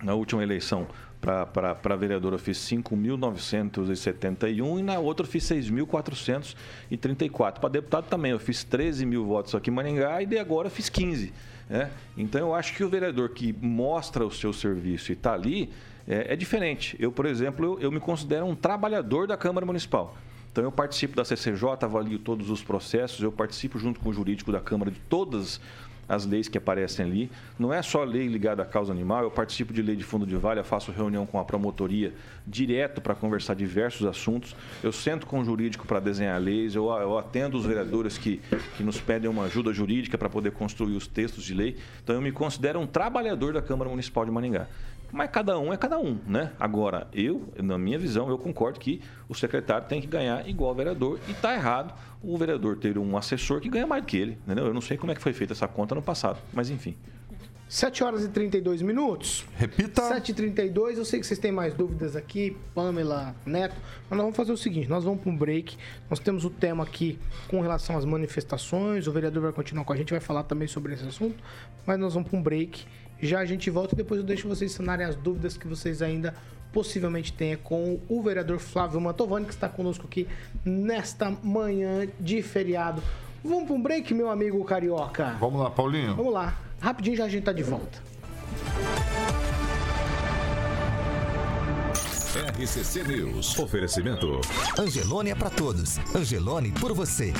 na última eleição, para vereador eu fiz 5.971 e na outra eu fiz 6.434. Para deputado também eu fiz 13 mil votos aqui em Maringá e de agora eu fiz 15. Né? Então eu acho que o vereador que mostra o seu serviço e está ali é, é, diferente. Eu, por exemplo, eu, eu me considero um trabalhador da Câmara Municipal. Então eu participo da CCJ, avalio todos os processos, eu participo junto com o jurídico da Câmara de todas as leis que aparecem ali. Não é só lei ligada à causa animal, eu participo de lei de fundo de vale, faço reunião com a promotoria direto para conversar diversos assuntos. Eu sento com o jurídico para desenhar leis, eu, eu atendo os vereadores que, que nos pedem uma ajuda jurídica para poder construir os textos de lei. Então eu me considero um trabalhador da Câmara Municipal de Maringá. Mas cada um é cada um, né? Agora, eu, na minha visão, eu concordo que o secretário tem que ganhar igual ao vereador e está errado o vereador ter um assessor que ganha mais do que ele, entendeu? Eu não sei como é que foi feita essa conta no passado, mas enfim. 7 horas e 32 minutos. Repita. 7 e 32 Eu sei que vocês têm mais dúvidas aqui, Pamela, Neto. Mas nós vamos fazer o seguinte: nós vamos para um break. Nós temos o tema aqui com relação às manifestações. O vereador vai continuar com a gente, vai falar também sobre esse assunto. Mas nós vamos para um break. Já a gente volta e depois eu deixo vocês sanarem as dúvidas que vocês ainda possivelmente tenha com o vereador Flávio Mantovani, que está conosco aqui nesta manhã de feriado. Vamos para um break, meu amigo carioca? Vamos lá, Paulinho. Vamos lá. Rapidinho já a gente tá de volta. RCC News. Oferecimento. Angelone é para todos. Angelone por você.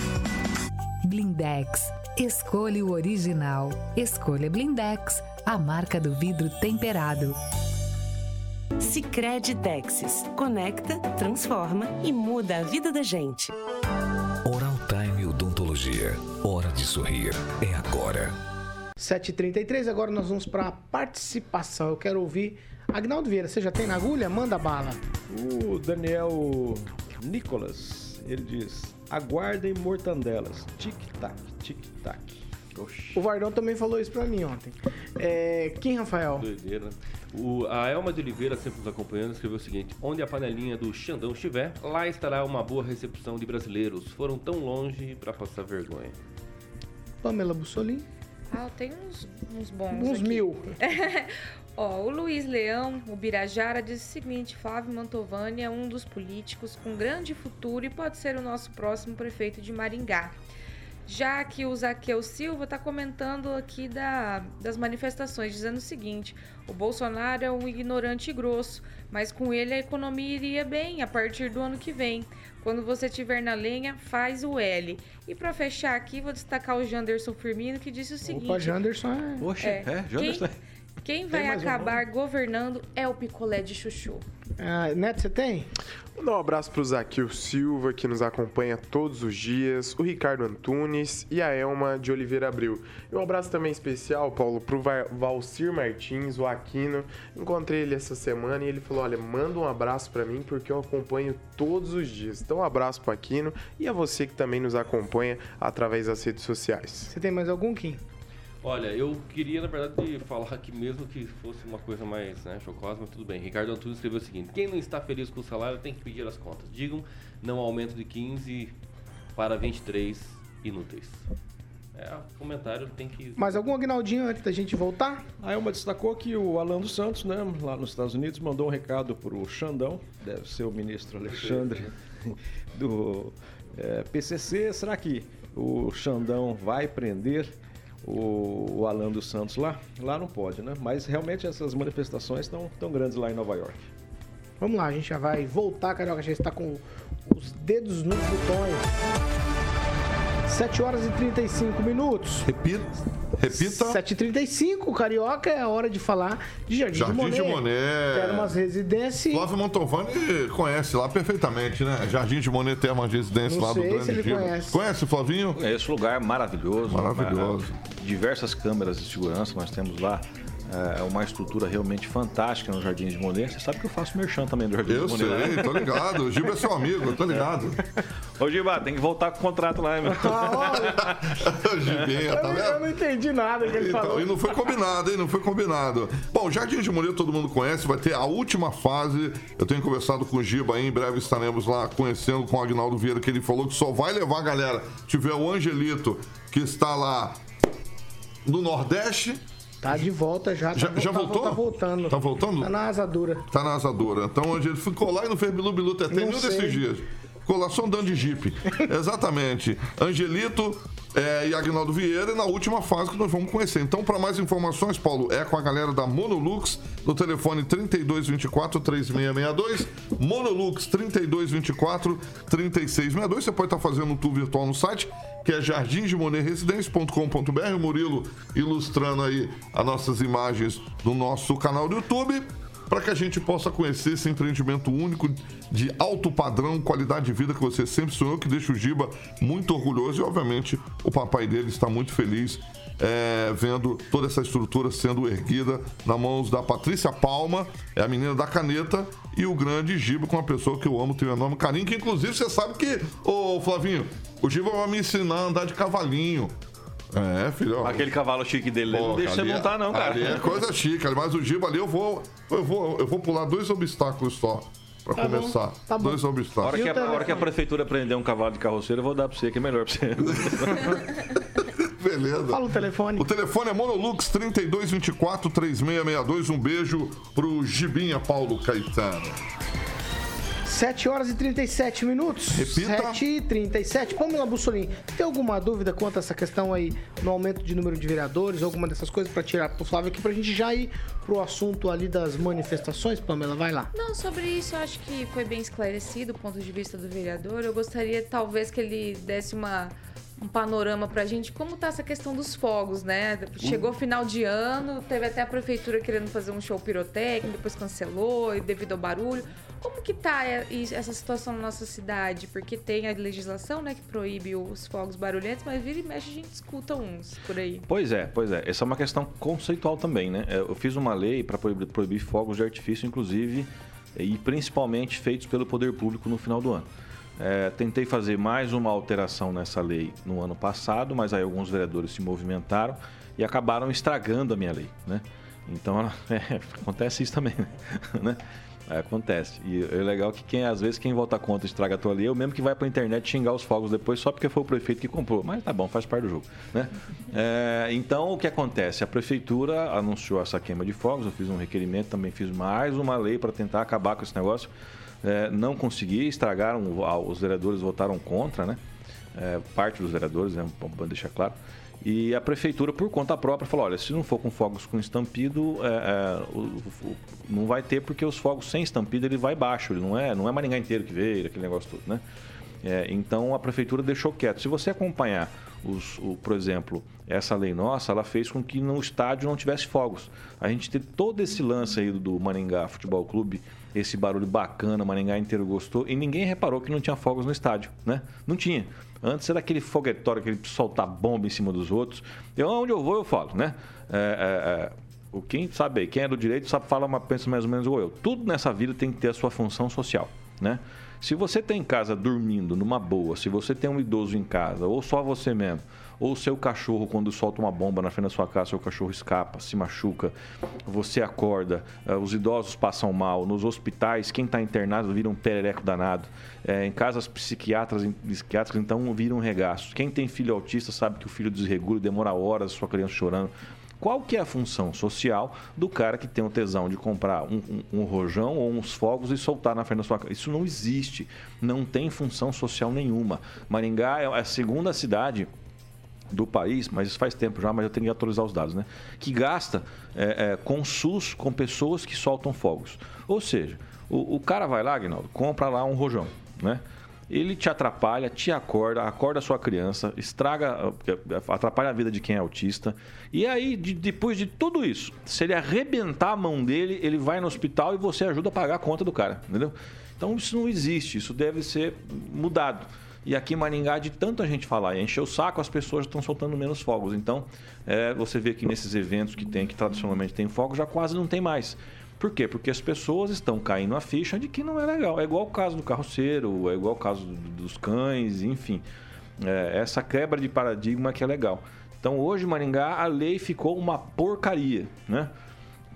Blindex. Escolha o original. Escolha Blindex a marca do vidro temperado. Sicredi Texas. Conecta, transforma e muda a vida da gente. Oral Time Odontologia. Hora de sorrir. É agora. 7h33, agora nós vamos para a participação. Eu quero ouvir. Agnaldo Vieira, você já tem na agulha? Manda bala. O Daniel Nicolas, ele diz: aguardem mortandelas. Tic-tac, tic-tac. O Vardão também falou isso pra mim ontem. É, quem, Rafael? Doideira. O, a Elma de Oliveira, sempre nos acompanhando, escreveu o seguinte: Onde a panelinha do Xandão estiver, lá estará uma boa recepção de brasileiros. Foram tão longe para passar vergonha. Pamela Bussolini. Ah, tem uns, uns bons. Uns aqui. mil. Ó, o Luiz Leão, o Birajara, diz o seguinte: Flávio Mantovani é um dos políticos com grande futuro e pode ser o nosso próximo prefeito de Maringá. Já que o Zaqueu Silva está comentando aqui da, das manifestações, dizendo o seguinte: o Bolsonaro é um ignorante grosso, mas com ele a economia iria bem a partir do ano que vem. Quando você estiver na lenha, faz o L. E para fechar aqui, vou destacar o Janderson Firmino, que disse o seguinte: Opa, Janderson é. Oxe, É. é, Janderson. Quem- Quem vai mais um acabar governando é o picolé de chuchu. Ah, Neto, você tem? Mandar um abraço pro Zaquil Silva, que nos acompanha todos os dias, o Ricardo Antunes e a Elma de Oliveira Abreu. E um abraço também especial, Paulo, pro Va- Valcir Martins, o Aquino. Encontrei ele essa semana e ele falou: Olha, manda um abraço pra mim porque eu acompanho todos os dias. Então, um abraço pro Aquino e a você que também nos acompanha através das redes sociais. Você tem mais algum, Kim? Olha, eu queria, na verdade, falar aqui mesmo que fosse uma coisa mais né, chocosa, mas tudo bem. Ricardo Antunes escreveu o seguinte: quem não está feliz com o salário tem que pedir as contas. Digam não aumento de 15 para 23 inúteis. É, o comentário tem que. Mais algum, Agnaldinho, antes da gente voltar? A Elma destacou que o Alan dos Santos, né, lá nos Estados Unidos, mandou um recado para o Xandão, deve ser o ministro Alexandre, do eh, PCC. Será que o Xandão vai prender o, o Alan dos Santos lá? Lá não pode, né? Mas realmente essas manifestações estão tão grandes lá em Nova York. Vamos lá, a gente já vai voltar, Carioca. Já está com os dedos nos botões. 7 horas e 35 minutos. Repita. Repita. 7h35, Carioca, é a hora de falar de Jardim, Jardim de Monet. de Monet. Quero umas residências. Flávio Montovani conhece lá perfeitamente, né? Jardim de Monet tem uma residência lá do Grande se ele Giba. conhece. Conhece, Flavinho? Esse lugar é maravilhoso. Maravilhoso. É, diversas câmeras de segurança nós temos lá. É uma estrutura realmente fantástica no Jardim de Monet. Você sabe que eu faço merchan também do Jardim Eu de Monet. né? sei, tô ligado. O Giba é seu amigo, eu tô ligado. Ô, Giba, tem que voltar com o contrato lá, hein, meu? O Gibinha, tá eu, vendo? eu não entendi nada que ele Então, falou. e não foi combinado, hein? Não foi combinado. Bom, Jardim de Monet todo mundo conhece, vai ter a última fase. Eu tenho conversado com o Giba aí, em breve estaremos lá conhecendo com o Agnaldo Vieira, que ele falou que só vai levar a galera. Tiver o Angelito, que está lá no Nordeste. Tá de volta já. Já, tá, já tá- voltou? Tá voltando. Tá voltando? Tá na asadura. Tá na asadora. Então, o Angelito ficou lá e não fez bilu bilu até nenhum sei. desses dias. Ficou lá só andando de jipe. Exatamente. Angelito é, e Agnaldo Vieira na última fase que nós vamos conhecer. Então, para mais informações, Paulo, é com a galera da Monolux no telefone 3224-3662. Monolux 3224-3662. Você pode estar fazendo um tour virtual no site, que é jardimdemonerresidência.com.br. O Murilo ilustrando aí as nossas imagens no nosso canal do YouTube para que a gente possa conhecer esse empreendimento único de alto padrão, qualidade de vida que você sempre sonhou, que deixa o Giba muito orgulhoso e, obviamente, o papai dele está muito feliz é, vendo toda essa estrutura sendo erguida nas mãos da Patrícia Palma, é a menina da caneta, e o grande Giba, com uma pessoa que eu amo, tenho um enorme carinho, que inclusive você sabe que, ô Flavinho, o Giba vai me ensinar a andar de cavalinho. É, filho. Aquele cavalo chique dele, ele Pô, não deixa você é- montar, não, cara. Ali é coisa chique, ali, mas o Giba ali eu vou, eu vou, eu vou pular dois obstáculos só pra Tá bom, começar. tá bom. Dois A obstáculos. hora, que a, a hora que a prefeitura prender um cavalo de carroceiro, eu vou dar pra você, que é melhor pra você. Beleza. Fala o telefone. O telefone é Monolux 3224 3662. Um beijo pro Gibinha Paulo Caetano. 7 horas e 37 minutos. Repita. 7 e 37. Pamela Bussolini, tem alguma dúvida quanto a essa questão aí no aumento de número de vereadores, alguma dessas coisas pra tirar pro Flávio aqui, pra gente já ir pro assunto ali das manifestações? Pamela, vai lá. Não, sobre isso eu acho que foi bem esclarecido o ponto de vista do vereador. Eu gostaria talvez que ele desse uma, um panorama pra gente como tá essa questão dos fogos, né? Chegou final de ano, teve até a prefeitura querendo fazer um show pirotécnico, depois cancelou e devido ao barulho. Como que tá é, essa situação na nossa cidade? Porque tem a legislação, né, que proíbe os fogos barulhentos, mas vira e mexe a gente escuta uns por aí. Pois é, pois é. Essa é uma questão conceitual também, né? É, Eu fiz uma lei para proibir, fogos de artifício, inclusive, e principalmente feitos pelo poder público no final do ano. É, tentei fazer mais uma alteração nessa lei no ano passado, mas aí alguns vereadores se movimentaram e acabaram estragando a minha lei, né? Então, é, acontece isso também, né? Acontece. E é legal que quem, às vezes, quem vota contra estraga a tua lei, é mesmo que vai pra internet xingar os fogos depois só porque foi o prefeito que comprou. Mas tá bom, faz parte do jogo, né? É, então, o que acontece? A prefeitura anunciou essa queima de fogos, eu fiz um requerimento, também fiz mais uma lei para tentar acabar com esse negócio. É, não consegui, estragaram, os vereadores votaram contra, né? É, parte dos vereadores, né? Vamos deixar claro. E a prefeitura, por conta própria, falou: olha, se não for com fogos com estampido, é, é, o- o- não vai ter, porque os fogos sem estampido ele vai baixo, ele não é, não é Maringá inteiro que veio, aquele negócio todo, né? É, então a prefeitura deixou quieto. Se você acompanhar os, o, por exemplo, essa lei nossa, ela fez com que no estádio não tivesse fogos. A gente teve todo esse lance aí do Maringá Futebol Clube, esse barulho bacana, Maringá inteiro gostou, e ninguém reparou que não tinha fogos no estádio, né? Não tinha. Antes era aquele foguetório, aquele soltar bomba em cima dos outros. Eu, onde eu vou, eu falo, né? É, é, é, o quem sabe, quem é do direito sabe fala uma pensa mais ou menos igual eu. Tudo nessa vida tem que ter a sua função social, né? Se você tem em casa dormindo numa boa, se você tem um idoso em casa, ou só você mesmo, ou seu cachorro, quando solta uma bomba na frente da sua casa, seu cachorro escapa, se machuca, você acorda, eh, os idosos passam mal, nos hospitais, quem está internado vira um perereco danado, é, em casas psiquiatras, psiquiátricas, então vira um regaço. Quem tem filho autista sabe que o filho desregula, demora horas, sua criança chorando. Qual que é a função social do cara que tem o tesão de comprar um, um, um, rojão ou uns fogos e soltar na frente da sua casa? Isso não existe. Não tem função social nenhuma. Maringá é a segunda cidade do país, mas isso faz tempo já, mas eu tenho que atualizar os dados, né? Que gasta é, é, com SUS, com pessoas que soltam fogos. Ou seja, o, o cara vai lá, Aguinaldo, compra lá um rojão, né? ele te atrapalha, te acorda, acorda a sua criança, estraga, atrapalha a vida de quem é autista. E aí, de, depois de tudo isso, se ele arrebentar a mão dele, ele vai no hospital e você ajuda a pagar a conta do cara, entendeu? Então isso não existe, isso deve ser mudado. E aqui em Maringá, de tanta gente falar e encher o saco, as pessoas estão soltando menos fogos. Então, é, você vê que nesses eventos que tem, que tradicionalmente tem fogos, já quase não tem mais. Por quê? Porque as pessoas estão caindo a ficha de que não é legal. É igual o caso do carroceiro, é igual o caso dos cães, enfim. É, essa quebra de paradigma que é legal. Então hoje Maringá a lei ficou uma porcaria, né?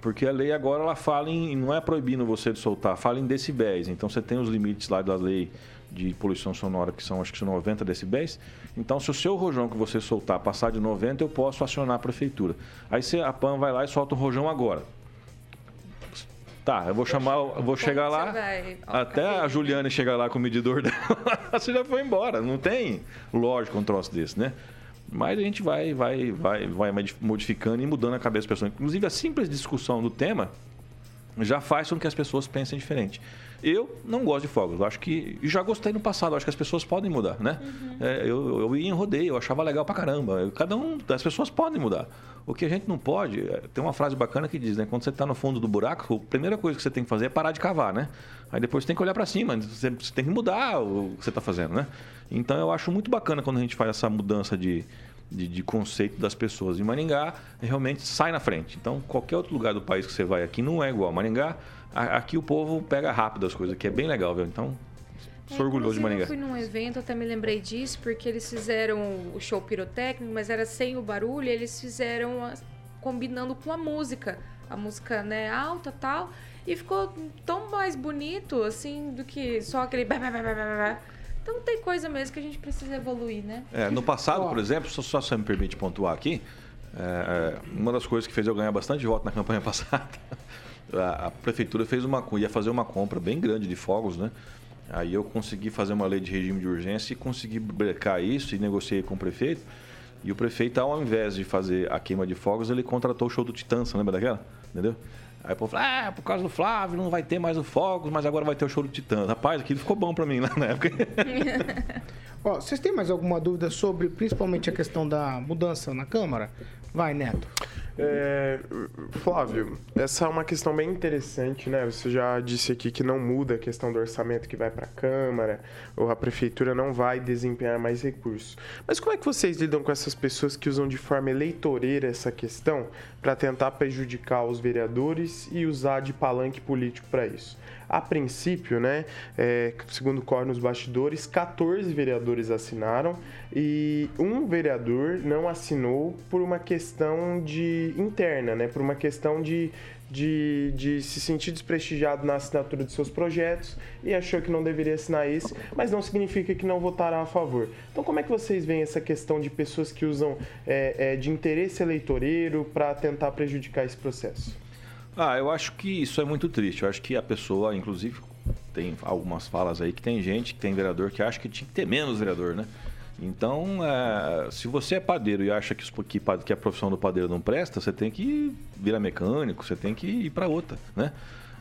Porque a lei agora ela fala em. não é proibindo você de soltar, fala em decibéis. Então você tem os limites lá da lei de poluição sonora, que são acho que são 90 decibéis. Então, se o seu rojão que você soltar passar de 90, eu posso acionar a prefeitura. Aí você, a PAN vai lá e solta o rojão agora. Tá, eu vou chamar, eu vou chegar lá. Até a Juliane chegar lá com o medidor dela, você já foi embora. Não tem lógico um troço desse, né? Mas a gente vai, vai, vai, vai modificando e mudando a cabeça das pessoas. Inclusive, a simples discussão do tema já faz com que as pessoas pensem diferente. Eu não gosto de fogos. Eu acho que. E já gostei no passado. Eu acho que as pessoas podem mudar, né? Uhum. É, eu, eu ia em rodeio, eu achava legal pra caramba. Cada um. As pessoas podem mudar. O que a gente não pode. É, tem uma frase bacana que diz, né? Quando você está no fundo do buraco, a primeira coisa que você tem que fazer é parar de cavar, né? Aí depois você tem que olhar para cima. Você, você, tem que mudar o que você está fazendo, né? Então eu acho muito bacana quando a gente faz essa mudança de, de, de, conceito das pessoas. Em Maringá, realmente sai na frente. Então, qualquer outro lugar do país que você vai aqui não é igual. Maringá aqui o povo pega rápido as coisas, que é bem legal, viu? Então, sou é, orgulhoso de Maringá. Eu fui num evento, até me lembrei disso, porque eles fizeram o show pirotécnico, mas era sem o barulho, eles fizeram a, combinando com a música. A música, né, alta tal. E ficou tão mais bonito, assim, do que só aquele. Então tem coisa mesmo que a gente precisa evoluir, né? É, no passado, por exemplo, só, só você me permite pontuar aqui, é, é, uma das coisas que fez eu ganhar bastante voto na campanha passada a, a, prefeitura fez uma ia fazer uma compra bem grande de fogos, né? Aí eu consegui fazer uma lei de regime de urgência e consegui brecar isso e negociei com o prefeito. E o prefeito, ao invés de fazer a queima de fogos, ele contratou o show do Titã, você lembra daquela? Entendeu? Aí o povo falou, ah, por causa do Flávio não vai ter mais o Fogos, mas agora vai ter o show do Titã. Rapaz, aquilo ficou bom pra mim lá na época. Ó, vocês têm mais alguma dúvida sobre, principalmente, a questão da mudança na Câmara? Vai, Neto. É, Flávio, essa é uma questão bem interessante, né? Você já disse aqui que não muda a questão do orçamento que vai para a Câmara, ou a Prefeitura não vai desempenhar mais recursos. Mas como é que vocês lidam com essas pessoas que usam de forma eleitoreira essa questão para tentar prejudicar os vereadores e usar de palanque político para isso? A princípio, né, é, segundo corre nos bastidores, 14 vereadores assinaram e um vereador não assinou por uma questão de interna, né, por uma questão de, de, de, se sentir desprestigiado na assinatura de seus projetos e achou que não deveria assinar isso, mas não significa que não votará a favor. Então, como é que vocês veem essa questão de pessoas que usam é, é, de interesse eleitoreiro para tentar prejudicar esse processo? Ah, eu acho que isso é muito triste. Eu acho que a pessoa, inclusive, tem algumas falas aí que tem gente, que tem vereador que acha que tinha que ter menos vereador, né? Então, é, se você é padeiro e acha que, que, que, a profissão do padeiro não presta, você tem que virar mecânico, você tem que ir para outra, né?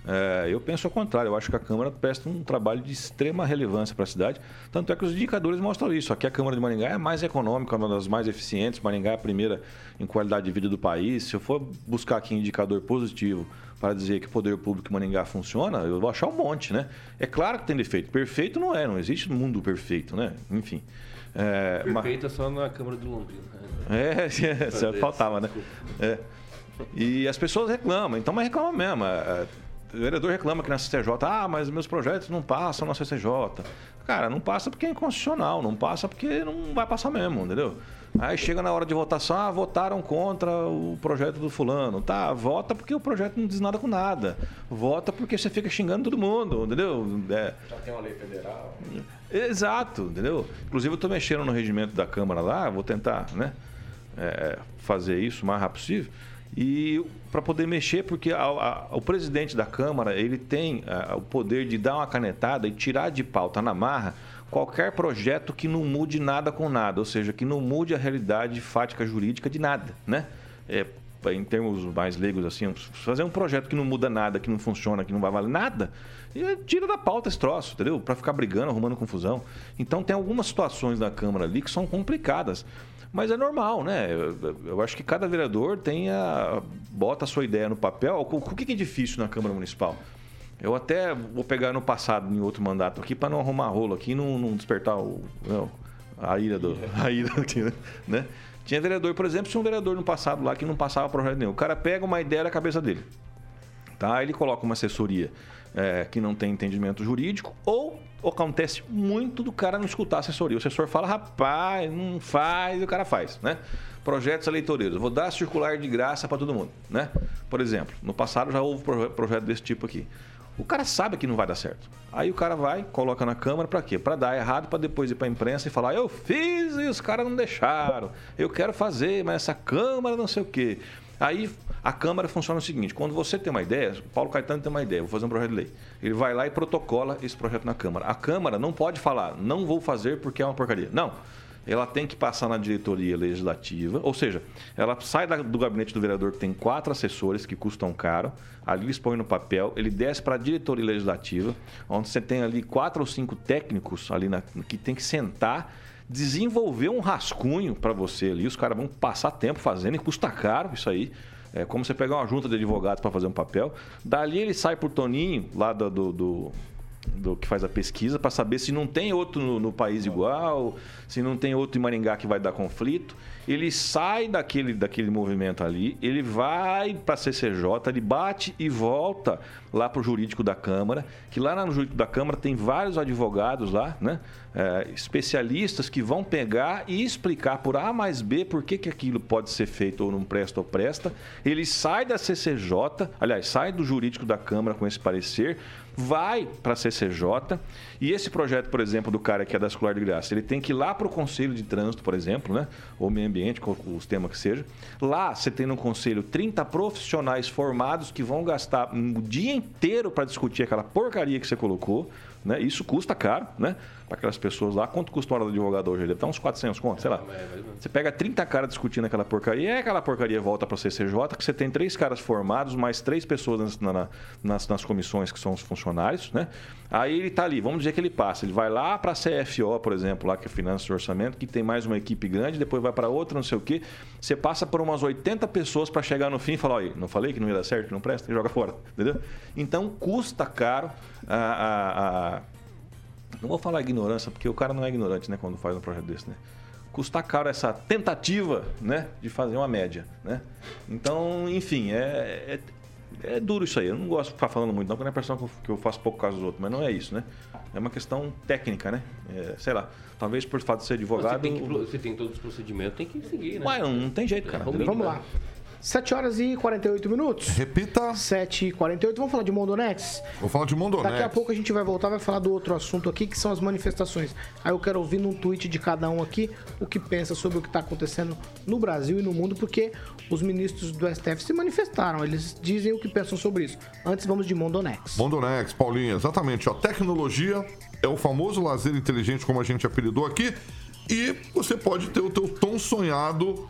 É, eu penso ao contrário, eu acho que a Câmara presta um trabalho de extrema relevância para a cidade. Tanto é que os indicadores mostram isso. Aqui a Câmara de Maringá é mais econômica, uma das mais eficientes. Maringá é a primeira em qualidade de vida do país. Se eu for buscar aqui indicador positivo para dizer que o poder público em Maringá funciona, eu vou achar um monte, né? É claro que tem defeito. Perfeito não é, não existe mundo perfeito, né? Enfim. É, Perfeito é só na Câmara de Londrina. É, é, faltava, né? É. E as pessoas reclamam, então, mas reclamam mesmo. É, o vereador reclama que na CCJ, ah, mas meus projetos não passam na CCJ. Cara, não passa porque é inconstitucional, não passa porque não vai passar mesmo, entendeu? Aí chega na hora de votação, ah, votaram contra o projeto do fulano. Tá, vota porque o projeto não diz nada com nada. Vota porque você fica xingando todo mundo, entendeu? É... Já tem uma lei federal. Exato, entendeu? Inclusive eu estou mexendo no regimento da Câmara lá, vou tentar, né? É, fazer isso o mais rápido possível e para poder mexer, porque a, a, o presidente da Câmara ele tem a, o poder de dar uma canetada e tirar de pauta na marra qualquer projeto que não mude nada com nada, ou seja, que não mude a realidade fática jurídica de nada, né? É, em termos mais leigos assim, fazer um projeto que não muda nada, que não funciona, que não vai valer nada, e tira da pauta esse troço, entendeu? Para ficar brigando, arrumando confusão. Então tem algumas situações na Câmara ali que são complicadas. Mas é normal, né? Eu, eu, acho que cada vereador tem a, bota a sua ideia no papel. O, o que é difícil na Câmara Municipal? Eu até vou pegar no passado, em outro mandato aqui, para não arrumar rolo aqui e não, não, despertar o, não, a ira do. A ira aqui, né? Tinha vereador, por exemplo, tinha um vereador no passado lá que não passava projeto nenhum. O cara pega uma ideia da cabeça dele. Tá? Ele coloca uma assessoria é, que não tem entendimento jurídico, ou acontece muito do cara não escutar a assessoria. O assessor fala, rapaz, não faz, e o cara faz, né? Projetos eleitoreiros. Vou dar circular de graça para todo mundo, né? Por exemplo, no passado já houve projeto desse tipo aqui. O cara sabe que não vai dar certo. Aí o cara vai, coloca na Câmara para quê? Para dar errado, para depois ir para a imprensa e falar: eu fiz e os caras não deixaram. Eu quero fazer, mas essa Câmara não sei o quê. Aí a Câmara funciona o seguinte: quando você tem uma ideia, Paulo Caetano tem uma ideia, vou fazer um projeto de lei. Ele vai lá e protocola esse projeto na Câmara. A Câmara não pode falar, não vou fazer porque é uma porcaria. Não. Ela tem que passar na diretoria legislativa, ou seja, ela sai do gabinete do vereador que tem quatro assessores que custam caro, ali eles põem no papel, ele desce para a diretoria legislativa, onde você tem ali quatro ou cinco técnicos ali na, que tem que sentar desenvolver um rascunho para você ali. Os caras vão passar tempo fazendo e custa caro isso aí. É como você pegar uma junta de advogados para fazer um papel. Dali ele sai por Toninho, lá do, do, do, do que faz a pesquisa, para saber se não tem outro no, no, país igual, se não tem outro em Maringá que vai dar conflito. Ele sai daquele, daquele movimento ali, ele vai para a CCJ, ele bate e volta lá para o jurídico da Câmara, que lá no jurídico da Câmara tem vários advogados lá, né? É, especialistas que vão pegar e explicar por A mais B por que, que aquilo pode ser feito ou não presta ou presta. Ele sai da CCJ, aliás, sai do jurídico da Câmara com esse parecer, vai para a CCJ e esse projeto, por exemplo, do cara que é da Escolar de Graça, ele tem que ir lá para o Conselho de Trânsito, por exemplo, né? ou Meio Ambiente, os temas que seja. Lá você tem no Conselho 30 profissionais formados que vão gastar o dia inteiro para discutir aquela porcaria que você colocou. Né? Isso custa caro, né? Para aquelas pessoas lá. Quanto custa uma hora de advogado hoje? Deve estar uns 400 contos, sei lá. Você pega 30 caras discutindo aquela porcaria e aquela porcaria volta para o CCJ, que você tem três caras formados, mais três pessoas nas, na, nas, nas comissões que são os funcionários, né? Aí ele está ali, vamos dizer que ele passa. Ele vai lá para a CFO, por exemplo, lá que é Finanças e Orçamento, que tem mais uma equipe grande, depois vai para outra, não sei o quê. Você passa por umas 80 pessoas para chegar no fim e falar: olha, não falei que não ia dar certo, não presta, e joga fora. Entendeu? Então custa caro a, a, a não vou falar ignorância, porque o cara não é ignorante, né, quando faz um projeto desse, né? Custa caro essa tentativa, né, de fazer uma média, né? Então, enfim, é, é, é duro isso aí. Eu não gosto de ficar falando muito, não, porque é a impressão que eu faço pouco caso dos outros, mas não é isso, né? É uma questão técnica, né? É, sei lá, talvez por fato de ser advogado. Você tem, que, você tem todos os procedimentos, tem que seguir, né? Mas não, não tem jeito, cara. Vamos, vamos lá. 7 horas e 48 minutos. Repita. 7 e 48. Vamos falar de Mondonex? Vou falar de Mondonex. Daqui a pouco a gente vai voltar, vai falar do outro assunto aqui, que são as manifestações. Aí eu quero ouvir num tweet de cada um aqui o que pensa sobre o que está acontecendo no Brasil e no mundo, porque os ministros do STF se manifestaram. Eles dizem o que pensam sobre isso. Antes, vamos de Mondonex. Mondonex, Paulinha, exatamente. Ó, tecnologia é o famoso lazer inteligente, como a gente apelidou aqui, e você pode ter o teu tão sonhado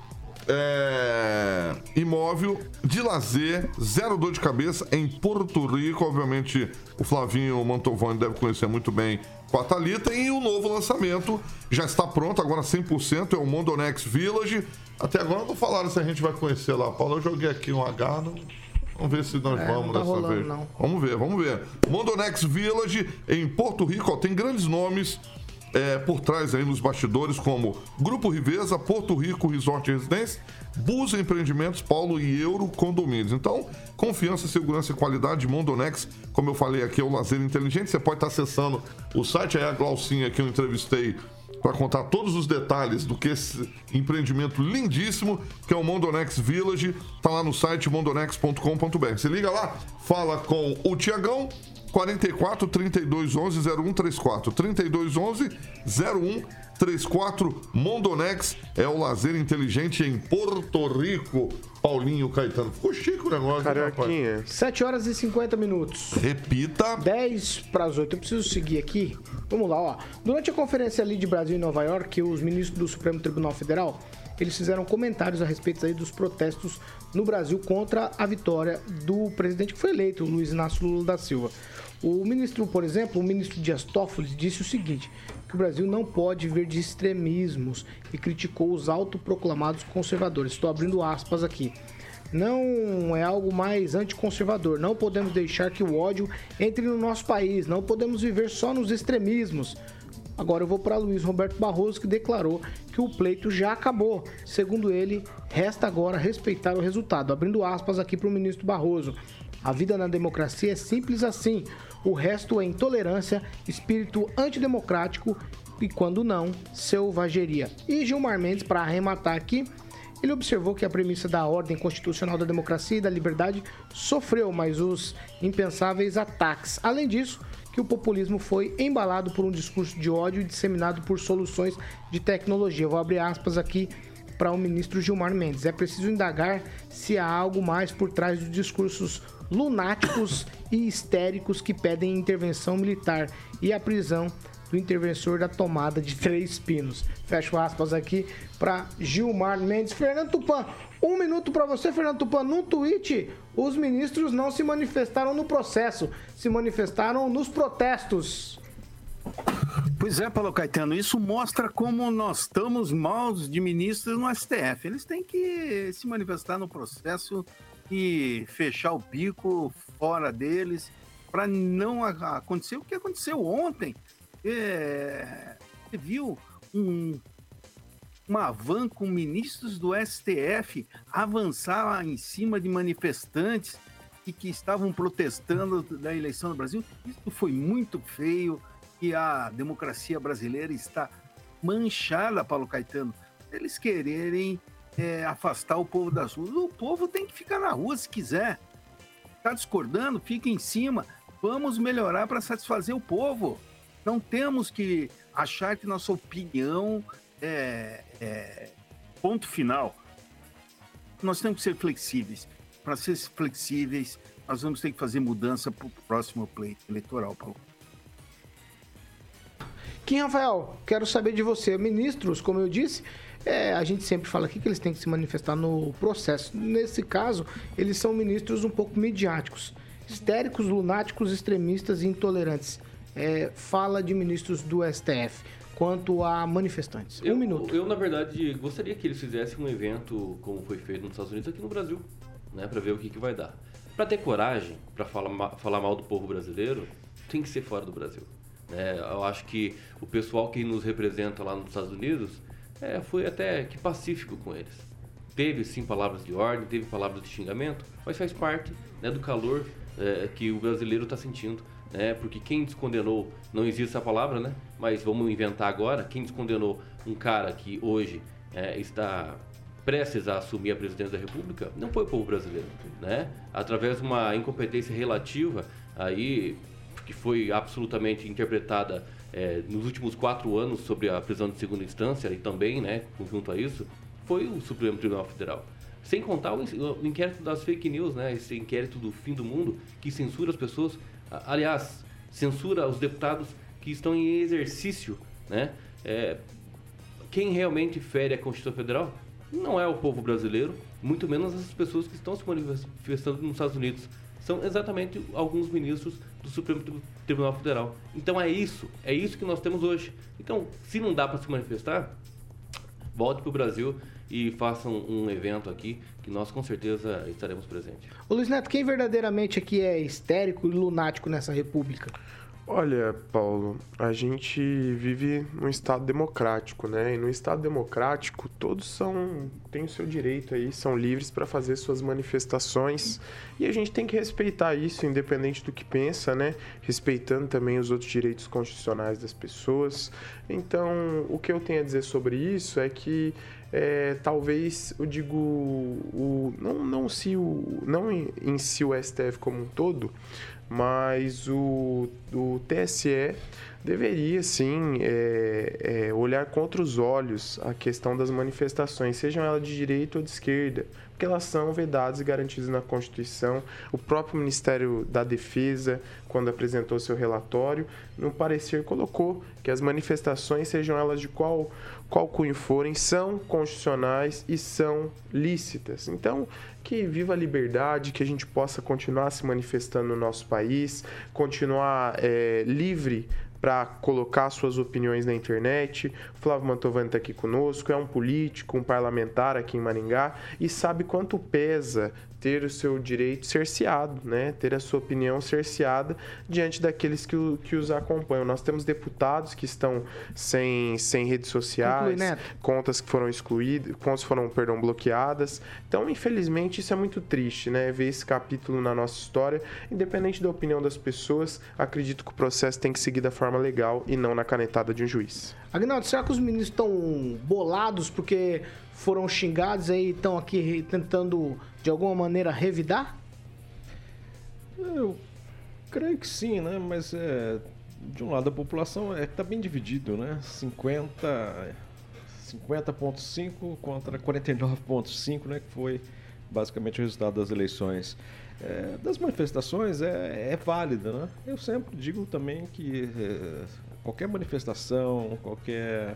é, imóvel de lazer, zero dor de cabeça em Porto Rico. Obviamente, o Flavinho Mantovani deve conhecer muito bem com a Thalita. E o novo lançamento já está pronto, agora 100%, é o Mondonex Village. Até agora não falaram se a gente vai conhecer lá. Paulo, eu joguei aqui um H, não... Vamos ver se nós É, vamos tá dessa rolando, vez. não. Vamos ver, vamos ver. Mondonex Village em Porto Rico, ó, tem grandes nomes é, por trás aí nos bastidores, como Grupo Riveza, Porto Rico Resort e Residência, Bus Empreendimentos, Paulo e Euro Condomínios. Então, confiança, segurança e qualidade, Mondonex, como eu falei aqui, é o lazer inteligente. Você pode estar acessando o site, aí a Glaucinha que eu entrevistei para contar todos os detalhes do que esse empreendimento lindíssimo, que é o Mondonex Village, tá lá no site mondonex.com.br. Você liga lá, fala com o Tiagão, 44 32 11 0134. 32 11 0134. Mondonex é o lazer inteligente em Porto Rico. Paulinho Caetano. Ficou chique o negócio, né, rapaz? 7 horas e 50 minutos. Repita. 10 para as 8. Eu preciso seguir aqui. Vamos lá, ó. Durante a conferência ali de Brasil em Nova York, os ministros do Supremo Tribunal Federal, eles fizeram comentários a respeito aí dos protestos no Brasil contra a vitória do presidente que foi eleito, Luiz Inácio Lula da Silva. O ministro, por exemplo, o ministro Dias Toffoli disse o seguinte, que o Brasil não pode viver de extremismos e criticou os autoproclamados conservadores. Estou abrindo aspas aqui não é algo mais anticonservador. Não podemos deixar que o ódio entre no nosso país. Não podemos viver só nos extremismos. Agora eu vou para Luiz Roberto Barroso, que declarou que o pleito já acabou. Segundo ele, resta agora respeitar o resultado. Abrindo aspas aqui para o ministro Barroso. A vida na democracia é simples assim. O resto é intolerância, espírito antidemocrático e, quando não, selvageria. E Gilmar Mendes, para arrematar aqui, ele observou que a premissa da ordem constitucional da democracia e da liberdade sofreu mais os impensáveis ataques. Além disso, que o populismo foi embalado por um discurso de ódio e disseminado por soluções de tecnologia. Vou abrir aspas aqui para o ministro Gilmar Mendes. É preciso indagar se há algo mais por trás dos discursos lunáticos e histéricos que pedem intervenção militar e a prisão do interventor da tomada de Três Pinos. Fecho aspas aqui para Gilmar Mendes. Fernando Tupan, um minuto para você, Fernando Tupan. No tweet, os ministros não se manifestaram no processo, se manifestaram nos protestos. Pois é, Paulo Caetano, isso mostra como nós estamos maus de ministros no STF. Eles têm que se manifestar no processo e fechar o bico fora deles para não acontecer o que aconteceu ontem. É, você viu um, uma van com ministros do STF avançar em cima de manifestantes e que estavam protestando da eleição do Brasil. Isso foi muito feio e a democracia brasileira está manchada, Paulo Caetano. Eles quererem é, afastar o povo das ruas. O povo tem que ficar na rua se quiser. Está discordando? Fica em cima. Vamos melhorar para satisfazer o povo. Não temos que achar que nossa opinião é, é ponto final. Nós temos que ser flexíveis. Para ser flexíveis, nós vamos ter que fazer mudança para o próximo pleito eleitoral, Paulo. Kim Rafael, quero saber de você. Ministros, como eu disse, é, a gente sempre fala aqui que eles têm que se manifestar no processo. Nesse caso, eles são ministros um pouco midiáticos. Histéricos, lunáticos, extremistas e intolerantes. É, fala de ministros do STF quanto a manifestantes. Eu, um minuto. Eu, na verdade, gostaria que eles fizessem um evento como foi feito nos Estados Unidos aqui no Brasil, né, para ver o que, que vai dar. Para ter coragem, para falar, falar mal do povo brasileiro, tem que ser fora do Brasil. né? eu acho que o pessoal que nos representa lá nos Estados Unidos é, foi até que pacífico com eles. Teve sim palavras de ordem, teve palavras de xingamento, mas faz parte né, do calor é, que o brasileiro está sentindo. Né? Porque quem descondenou, não existe essa palavra, né? mas vamos inventar agora, quem descondenou um cara que hoje é, está prestes a assumir a presidência da República, não foi o povo brasileiro, né? Através de uma incompetência relativa aí que foi absolutamente interpretada é, nos últimos quatro anos sobre a prisão de segunda instância e também, né, conjunto a isso, foi o Supremo Tribunal Federal. Sem contar o, in- o inquérito das fake news, né, esse inquérito do fim do mundo que censura as pessoas, aliás, censura os deputados que estão em exercício, né? É, quem realmente fere a Constituição Federal não é o povo brasileiro, muito menos as pessoas que estão se manifestando nos Estados Unidos. São exatamente alguns ministros do Supremo Tribunal Federal. Então é isso, é isso que nós temos hoje. Então, se não dá para se manifestar, volte para o Brasil e façam um evento aqui que nós com certeza estaremos presentes. Ô Luiz Neto, quem verdadeiramente aqui é histérico e lunático nessa república? Olha, Paulo, a gente vive num estado democrático, né? E no estado democrático, todos são têm o seu direito aí, são livres para fazer suas manifestações, e a gente tem que respeitar isso, independente do que pensa, né? Respeitando também os outros direitos constitucionais das pessoas. Então, o que eu tenho a dizer sobre isso é que é, talvez eu digo o não não se o não em, em si o STF como um todo, mas o, o TSE deveria sim é, é, olhar contra os olhos a questão das manifestações, sejam elas de direita ou de esquerda, porque elas são vedadas e garantidas na Constituição. O próprio Ministério da Defesa, quando apresentou seu relatório, no parecer colocou que as manifestações, sejam elas de qual qual cunho forem, são constitucionais e são lícitas. Então, que viva a liberdade, que a gente possa continuar se manifestando no nosso país, continuar é, livre para colocar suas opiniões na internet. Flávio Mantovani está aqui conosco, é um político, um parlamentar aqui em Maringá e sabe quanto pesa ter o seu direito cerceado, né? ter a sua opinião cerceada diante daqueles que, o, que os acompanham. Nós temos deputados que estão sem, sem redes sociais, contas que foram excluídas, contas foram, perdão, bloqueadas. Então, infelizmente, isso é muito triste, né? Ver esse capítulo na nossa história. Independente da opinião das pessoas, acredito que o processo tem que seguir da forma legal e não na canetada de um juiz. Agnaldo, será que os ministros estão bolados porque foram xingados aí estão aqui tentando de alguma maneira revidar? Eu creio que sim, né? Mas é, de um lado a população é está bem dividido, né? 50 50.5 contra 49.5, né? Que foi basicamente o resultado das eleições. É, das manifestações é, é válida, né? Eu sempre digo também que é, qualquer manifestação, qualquer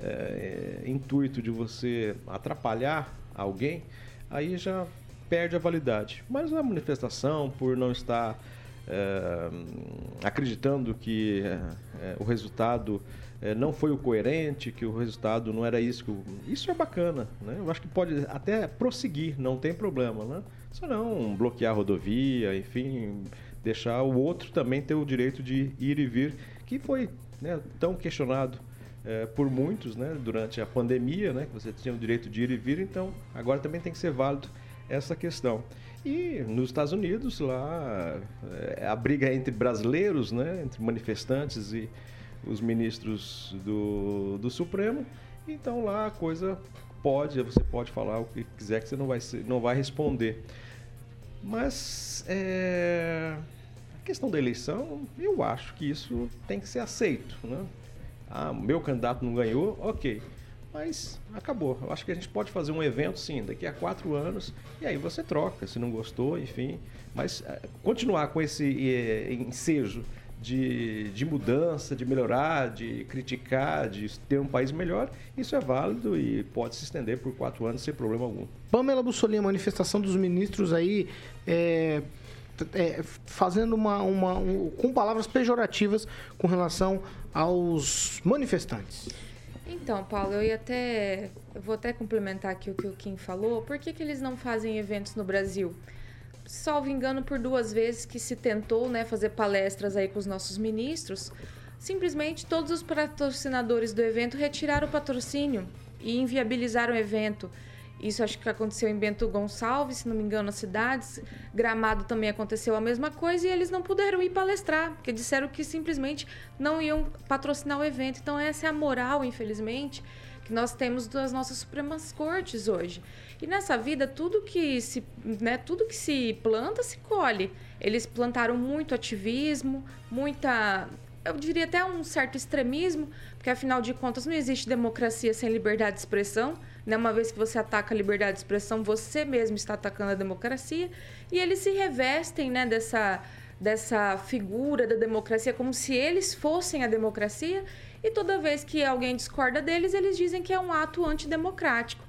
é, intuito de você atrapalhar alguém, aí já perde a validade. Mas a manifestação, por não estar é, acreditando que é, o resultado é, não foi o coerente, que o resultado não era isso. Que isso é bacana, né? Eu acho que pode até prosseguir, não tem problema, né? Só não bloquear a rodovia, enfim, deixar o outro também ter o direito de ir e vir, que foi né, tão questionado é, por muitos né, durante a pandemia, né, que você tinha o direito de ir e vir, então agora também tem que ser válido essa questão. E nos Estados Unidos, lá, é, a briga é entre brasileiros, né, entre manifestantes e os ministros do, do Supremo, então lá a coisa pode, você pode falar o que quiser que você não vai, não vai responder. Mas é, a questão da eleição, eu acho que isso tem que ser aceito. Né? Ah, meu candidato não ganhou, ok. Mas acabou. Eu acho que a gente pode fazer um evento, sim, daqui a quatro anos, e aí você troca, se não gostou, enfim. Mas é, continuar com esse é, ensejo de, de mudança, de melhorar, de criticar, de ter um país melhor, isso é válido e pode se estender por quatro anos sem problema algum. Pamela Bussolini, a manifestação dos ministros aí é, é, fazendo uma, uma um, com palavras pejorativas com relação aos manifestantes. Então, Paulo, eu ia até. Eu vou até complementar aqui o que o Kim falou. Por que, que eles não fazem eventos no Brasil? Salvo engano, por duas vezes que se tentou né, fazer palestras aí com os nossos ministros, simplesmente todos os patrocinadores do evento retiraram o patrocínio e inviabilizaram o evento. Isso acho que aconteceu em Bento Gonçalves, se não me engano, nas cidades. Gramado também aconteceu a mesma coisa e eles não puderam ir palestrar, porque disseram que simplesmente não iam patrocinar o evento. Então essa é a moral, infelizmente, que nós temos das nossas Supremas Cortes hoje. E nessa vida, tudo que se, né, tudo que se planta, se colhe. Eles plantaram muito ativismo, muita eu diria até um certo extremismo, porque afinal de contas não existe democracia sem liberdade de expressão. Né? Uma vez que você ataca a liberdade de expressão, você mesmo está atacando a democracia. E eles se revestem né, dessa, dessa figura da democracia como se eles fossem a democracia. E toda vez que alguém discorda deles, eles dizem que é um ato antidemocrático.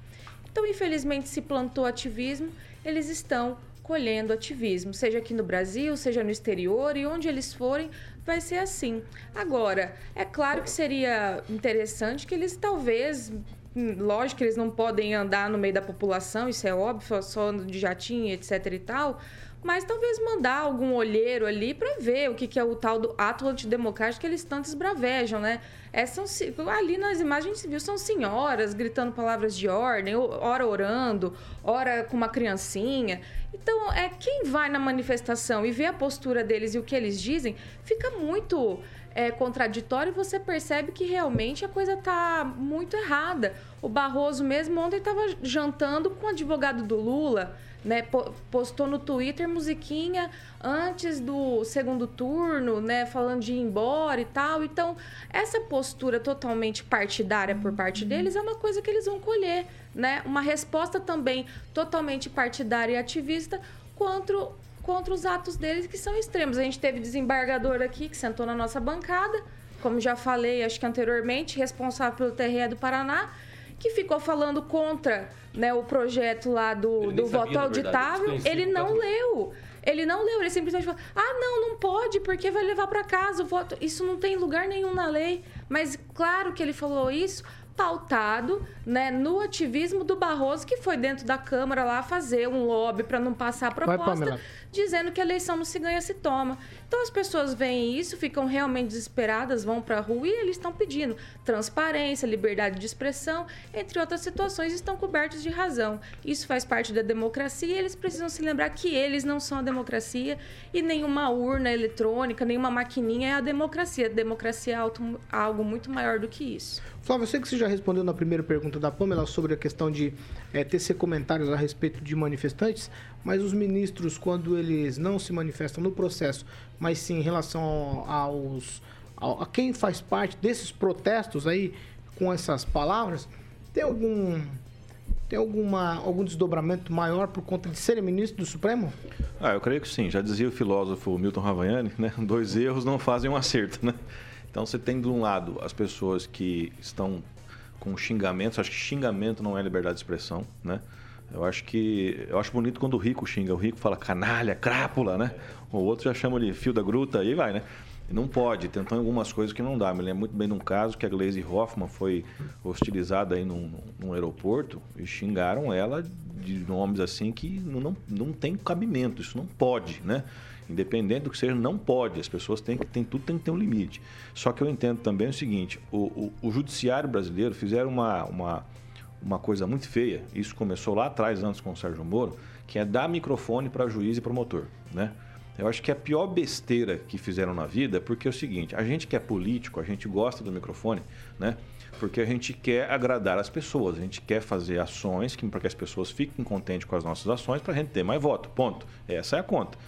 Então, infelizmente, se plantou ativismo, eles estão colhendo ativismo, seja aqui no Brasil, seja no exterior e onde eles forem, vai ser assim. Agora, é claro que seria interessante que eles talvez Lógico que eles não podem andar no meio da população, isso é óbvio, só de jatinho, etc e tal mas talvez mandar algum olheiro ali para ver o que, que é o tal do ato antidemocrático que eles tanto esbravejam, né? É, são, ali nas imagens se viu são senhoras gritando palavras de ordem, ora orando, ora com uma criancinha. Então, é quem vai na manifestação e vê a postura deles e o que eles dizem, fica muito é, contraditório você percebe que realmente a coisa tá muito errada. O Barroso mesmo ontem estava jantando com o advogado do Lula né, postou no Twitter musiquinha antes do segundo turno, né, falando de ir embora e tal. Então, essa postura totalmente partidária por parte deles é uma coisa que eles vão colher, né? Uma resposta também totalmente partidária e ativista contra contra os atos deles que são extremos. A gente teve desembargador aqui que sentou na nossa bancada, como já falei, acho que anteriormente, responsável pelo TRE do Paraná, que ficou falando contra né, o projeto lá do, do voto auditável. Ele não leu. Ele não leu, ele simplesmente falou: ah, não, não pode, porque vai levar para casa o voto. Isso não tem lugar nenhum na lei. Mas claro que ele falou isso pautado né, no ativismo do Barroso, que foi dentro da Câmara lá fazer um lobby para não passar a proposta, Vai, dizendo que a eleição não se ganha, se toma. Então as pessoas veem isso, ficam realmente desesperadas, vão para a rua e eles estão pedindo transparência, liberdade de expressão, entre outras situações, estão cobertos de razão. Isso faz parte da democracia e eles precisam se lembrar que eles não são a democracia e nenhuma urna eletrônica, nenhuma maquininha é a democracia. A democracia é algo muito maior do que isso. Flávio, eu sei que você já respondeu na primeira pergunta da Pamela sobre a questão de é, tecer comentários a respeito de manifestantes, mas os ministros, quando eles não se manifestam no processo, mas sim em relação aos a quem faz parte desses protestos aí com essas palavras, tem algum tem alguma, algum desdobramento maior por conta de serem ministro do Supremo? Ah, eu creio que sim. Já dizia o filósofo Milton Ravaiani, né? Dois erros não fazem um acerto, né? Então você tem de um lado as pessoas que estão com xingamentos, acho que xingamento não é liberdade de expressão, né? Eu acho que. Eu acho bonito quando o rico xinga. O rico fala canalha, crápula, né? O outro já chama de fio da gruta, aí vai, né? Não pode, tentam algumas coisas que não dá. Me lembro muito bem de um caso que a Glaze Hoffman foi hostilizada aí num, num aeroporto e xingaram ela de nomes assim que não, não tem cabimento, isso não pode, né? Independente do que seja, não pode. As pessoas têm que tem tudo tem que ter um limite. Só que eu entendo também o seguinte: o, o, o judiciário brasileiro fizeram uma, uma uma coisa muito feia, isso começou lá atrás, antes com o Sérgio Moro, que é dar microfone para juiz e promotor, né? Eu acho que é a pior besteira que fizeram na vida, porque é o seguinte, a gente que é político, a gente gosta do microfone, né? Porque a gente quer agradar as pessoas, a gente quer fazer ações para que as pessoas fiquem contentes com as nossas ações para a gente ter mais voto, ponto. Essa é a conta.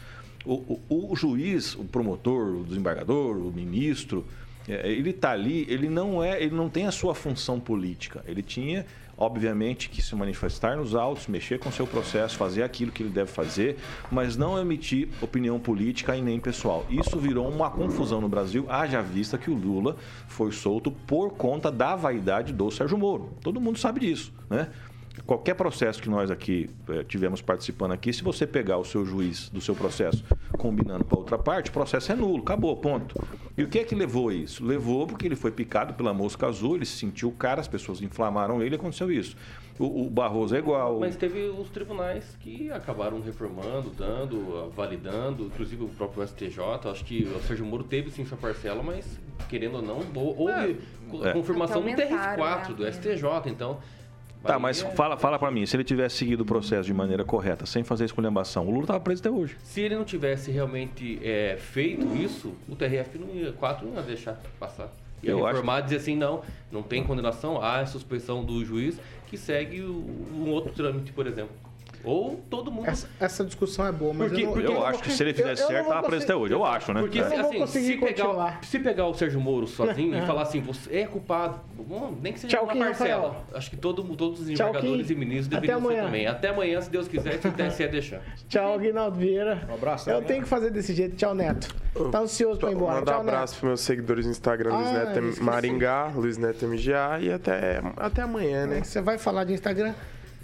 O, o, o juiz, o promotor, o desembargador, o ministro, é, ele está ali, ele não é, ele não tem a sua função política. Ele tinha obviamente que se manifestar nos autos, mexer com seu processo, fazer aquilo que ele deve fazer, mas não emitir opinião política e nem pessoal. Isso virou uma confusão no Brasil, haja vista que o Lula foi solto por conta da vaidade do Sérgio Moro. Todo mundo sabe disso, né? Qualquer processo que nós aqui eh, tivemos participando aqui, se você pegar o seu juiz do seu processo combinando para outra parte, o processo é nulo, acabou, ponto. E o que é que levou a isso? Levou porque ele foi picado pela mosca azul, ele se sentiu o cara, as pessoas inflamaram ele e aconteceu isso. O, o, Barroso é igual. Mas teve os tribunais que acabaram reformando, dando, validando, inclusive o próprio STJ. Acho que o Sérgio Moro teve sim sua parcela, mas querendo ou não, houve é. confirmação do TRF4 né? do STJ. Então, Tá, mas fala, fala para mim, se ele tivesse seguido o processo de maneira correta, sem fazer esculhambação, o Lula estava preso até hoje. Se ele não tivesse realmente é, feito isso, o TRF não ia, 4 não ia deixar passar. Ia Eu reformar acho... dizer assim, não, não tem condenação, há suspensão do juiz que segue um outro trâmite, por exemplo. Ou todo mundo. Essa, essa discussão é boa, mas porque, eu, não, porque eu, eu acho que se ele fizesse eu, certo, tava preso até hoje. Eu acho, né? Porque é. assim, se pegar, se pegar o Sérgio Moro sozinho e falar assim, você é culpado, bom, nem que seja Tchau, uma parcela. Rafael. Acho que todo, todos os embargadores e ministros deveriam ser também. Até amanhã, se Deus quiser, se o TSE deixar. Tchau, Guinaldo Vieira. Um abraço. Eu tenho que fazer desse jeito. Tchau, Neto. Tá ansioso pra ir embora. Manda um abraço pros meus seguidores no Instagram, Luiz ah, Neto Maringá, Luiz Neto MGA e até, até amanhã, né? Você vai falar de Instagram?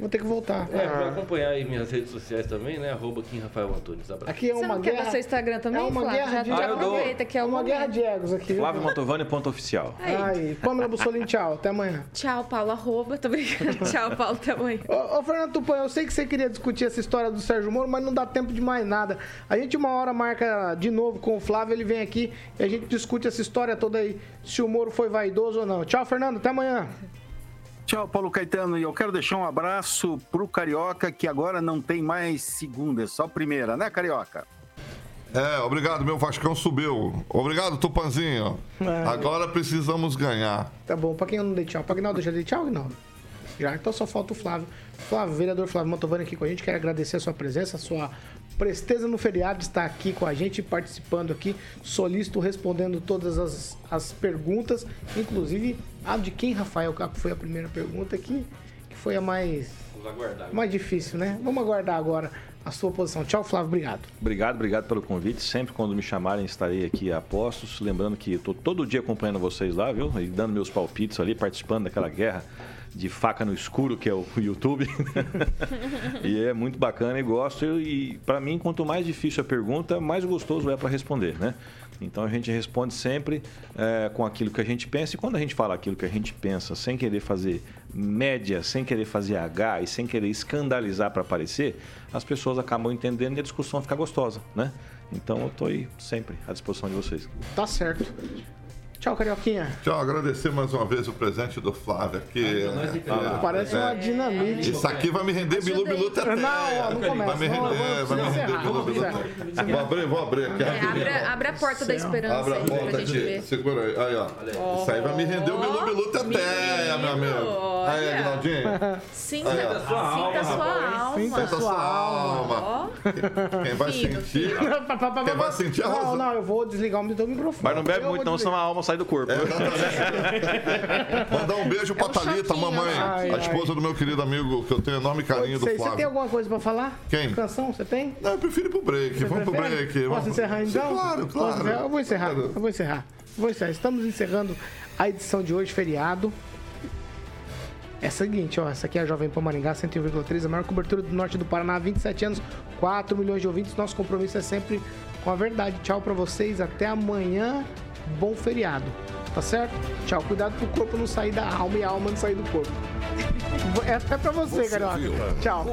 Vou ter que voltar. É, pra acompanhar aí minhas redes sociais também, né? Arroba Kim Rafael Antunes. Abraço. Aqui é Você uma não quer guerra. dar seu Instagram também, É uma Flávio? guerra de- já Ah, aproveita que é uma uma guerra de egos aqui. Flávio Mantovani, ponto oficial. Aí, Pamela Bussolini, tchau. Até amanhã. Tchau, Paulo, arroba. Tô brincando. Tchau, Paulo, até amanhã. Ô, ô, Fernando Tupan, eu sei que você queria discutir essa história do Sérgio Moro, mas não dá tempo de mais nada. A gente uma hora marca de novo com o Flávio, ele vem aqui e a gente discute essa história toda aí, se o Moro foi vaidoso ou não. Tchau, Fernando, até amanhã. Tchau, Paulo Caetano. E eu quero deixar um abraço pro Carioca, que agora não tem mais segunda, é só primeira, né, Carioca? É, obrigado, meu Vascão subiu. Obrigado, Tupanzinho. É. Agora precisamos ganhar. Tá bom, pra quem eu não dei tchau? Pra Aguinaldo, eu já dei tchau, Aguinaldo? Já, então só falta o Flávio. Flávio, vereador Flávio Mantovani aqui com a gente. Quero agradecer a sua presença, a sua presteza no feriado de estar aqui com a gente, participando aqui, solícito, respondendo todas as, as perguntas, inclusive a de quem, Rafael, que foi a primeira pergunta aqui, que foi a mais, aguardar. mais difícil, né? Vamos aguardar agora a sua posição. Tchau, Flávio, obrigado. Obrigado, obrigado pelo convite. Sempre quando me chamarem estarei aqui a postos. Lembrando que estou todo dia acompanhando vocês lá, viu? E dando meus palpites ali, participando daquela guerra de faca no escuro que é o YouTube. e é muito bacana e gosto. E para mim, quanto mais difícil a pergunta, mais gostoso é para responder, né? Então a gente responde sempre é, com aquilo que a gente pensa. E quando a gente fala aquilo que a gente pensa, sem querer fazer média, sem querer fazer H e sem querer escandalizar para aparecer, as pessoas acabam entendendo e a discussão fica gostosa, né? Então eu estou aí sempre à disposição de vocês. Tá certo. Tchau, Carioquinha. Tchau, agradecer mais uma vez o presente do Flávio aqui. Ah, Parece uma dinamite. Isso aqui vai me render Bilu Bilu Teté. Não, não começa. Vai me Não, render, vai me render Bilu Bilu. Vou abrir, vou abrir aqui. É, abre, abre a porta da esperança Abre a aí pra porta gente aqui. ver. Segura aí. Aí, ó. Isso aí vai me render o Bilu Bilu Teté, meu amigo. Aí. Aguinaldinho. Sinta, Aí, sinta a sua alma. Sinta a sua alma. Quem vai sentir... Quem vai sentir a Não, Rosa... não, eu vou desligar o meu microfone. Mas não bebe muito, não, senão a alma sai do corpo. Mandar um beijo pra É um Thalita, choquinho, mamãe. ai, a ai. esposa do meu querido amigo, que eu tenho enorme carinho do Sei, Você tem Flávio. alguma coisa pra falar? Quem? Canção, você tem? Não, eu prefiro ir pro break. Você Vamos pro prefere? break. Posso Vamos- encerrar então? Claro, claro. Eu vou encerrar. Eu vou encerrar. Eu vou encerrar. Estamos encerrando a edição de hoje, feriado. É a seguinte, ó, essa aqui é a Jovem Pan Maringá 101,3, a maior cobertura do norte do Paraná há 27 anos, 4 milhões de ouvintes. Nosso compromisso é sempre com a verdade. Tchau pra vocês, até amanhã. Bom feriado. Tá certo? Tchau. Cuidado pro corpo não sair da alma e a alma não sair do corpo. É até pra você, Você Carioca. Tchau.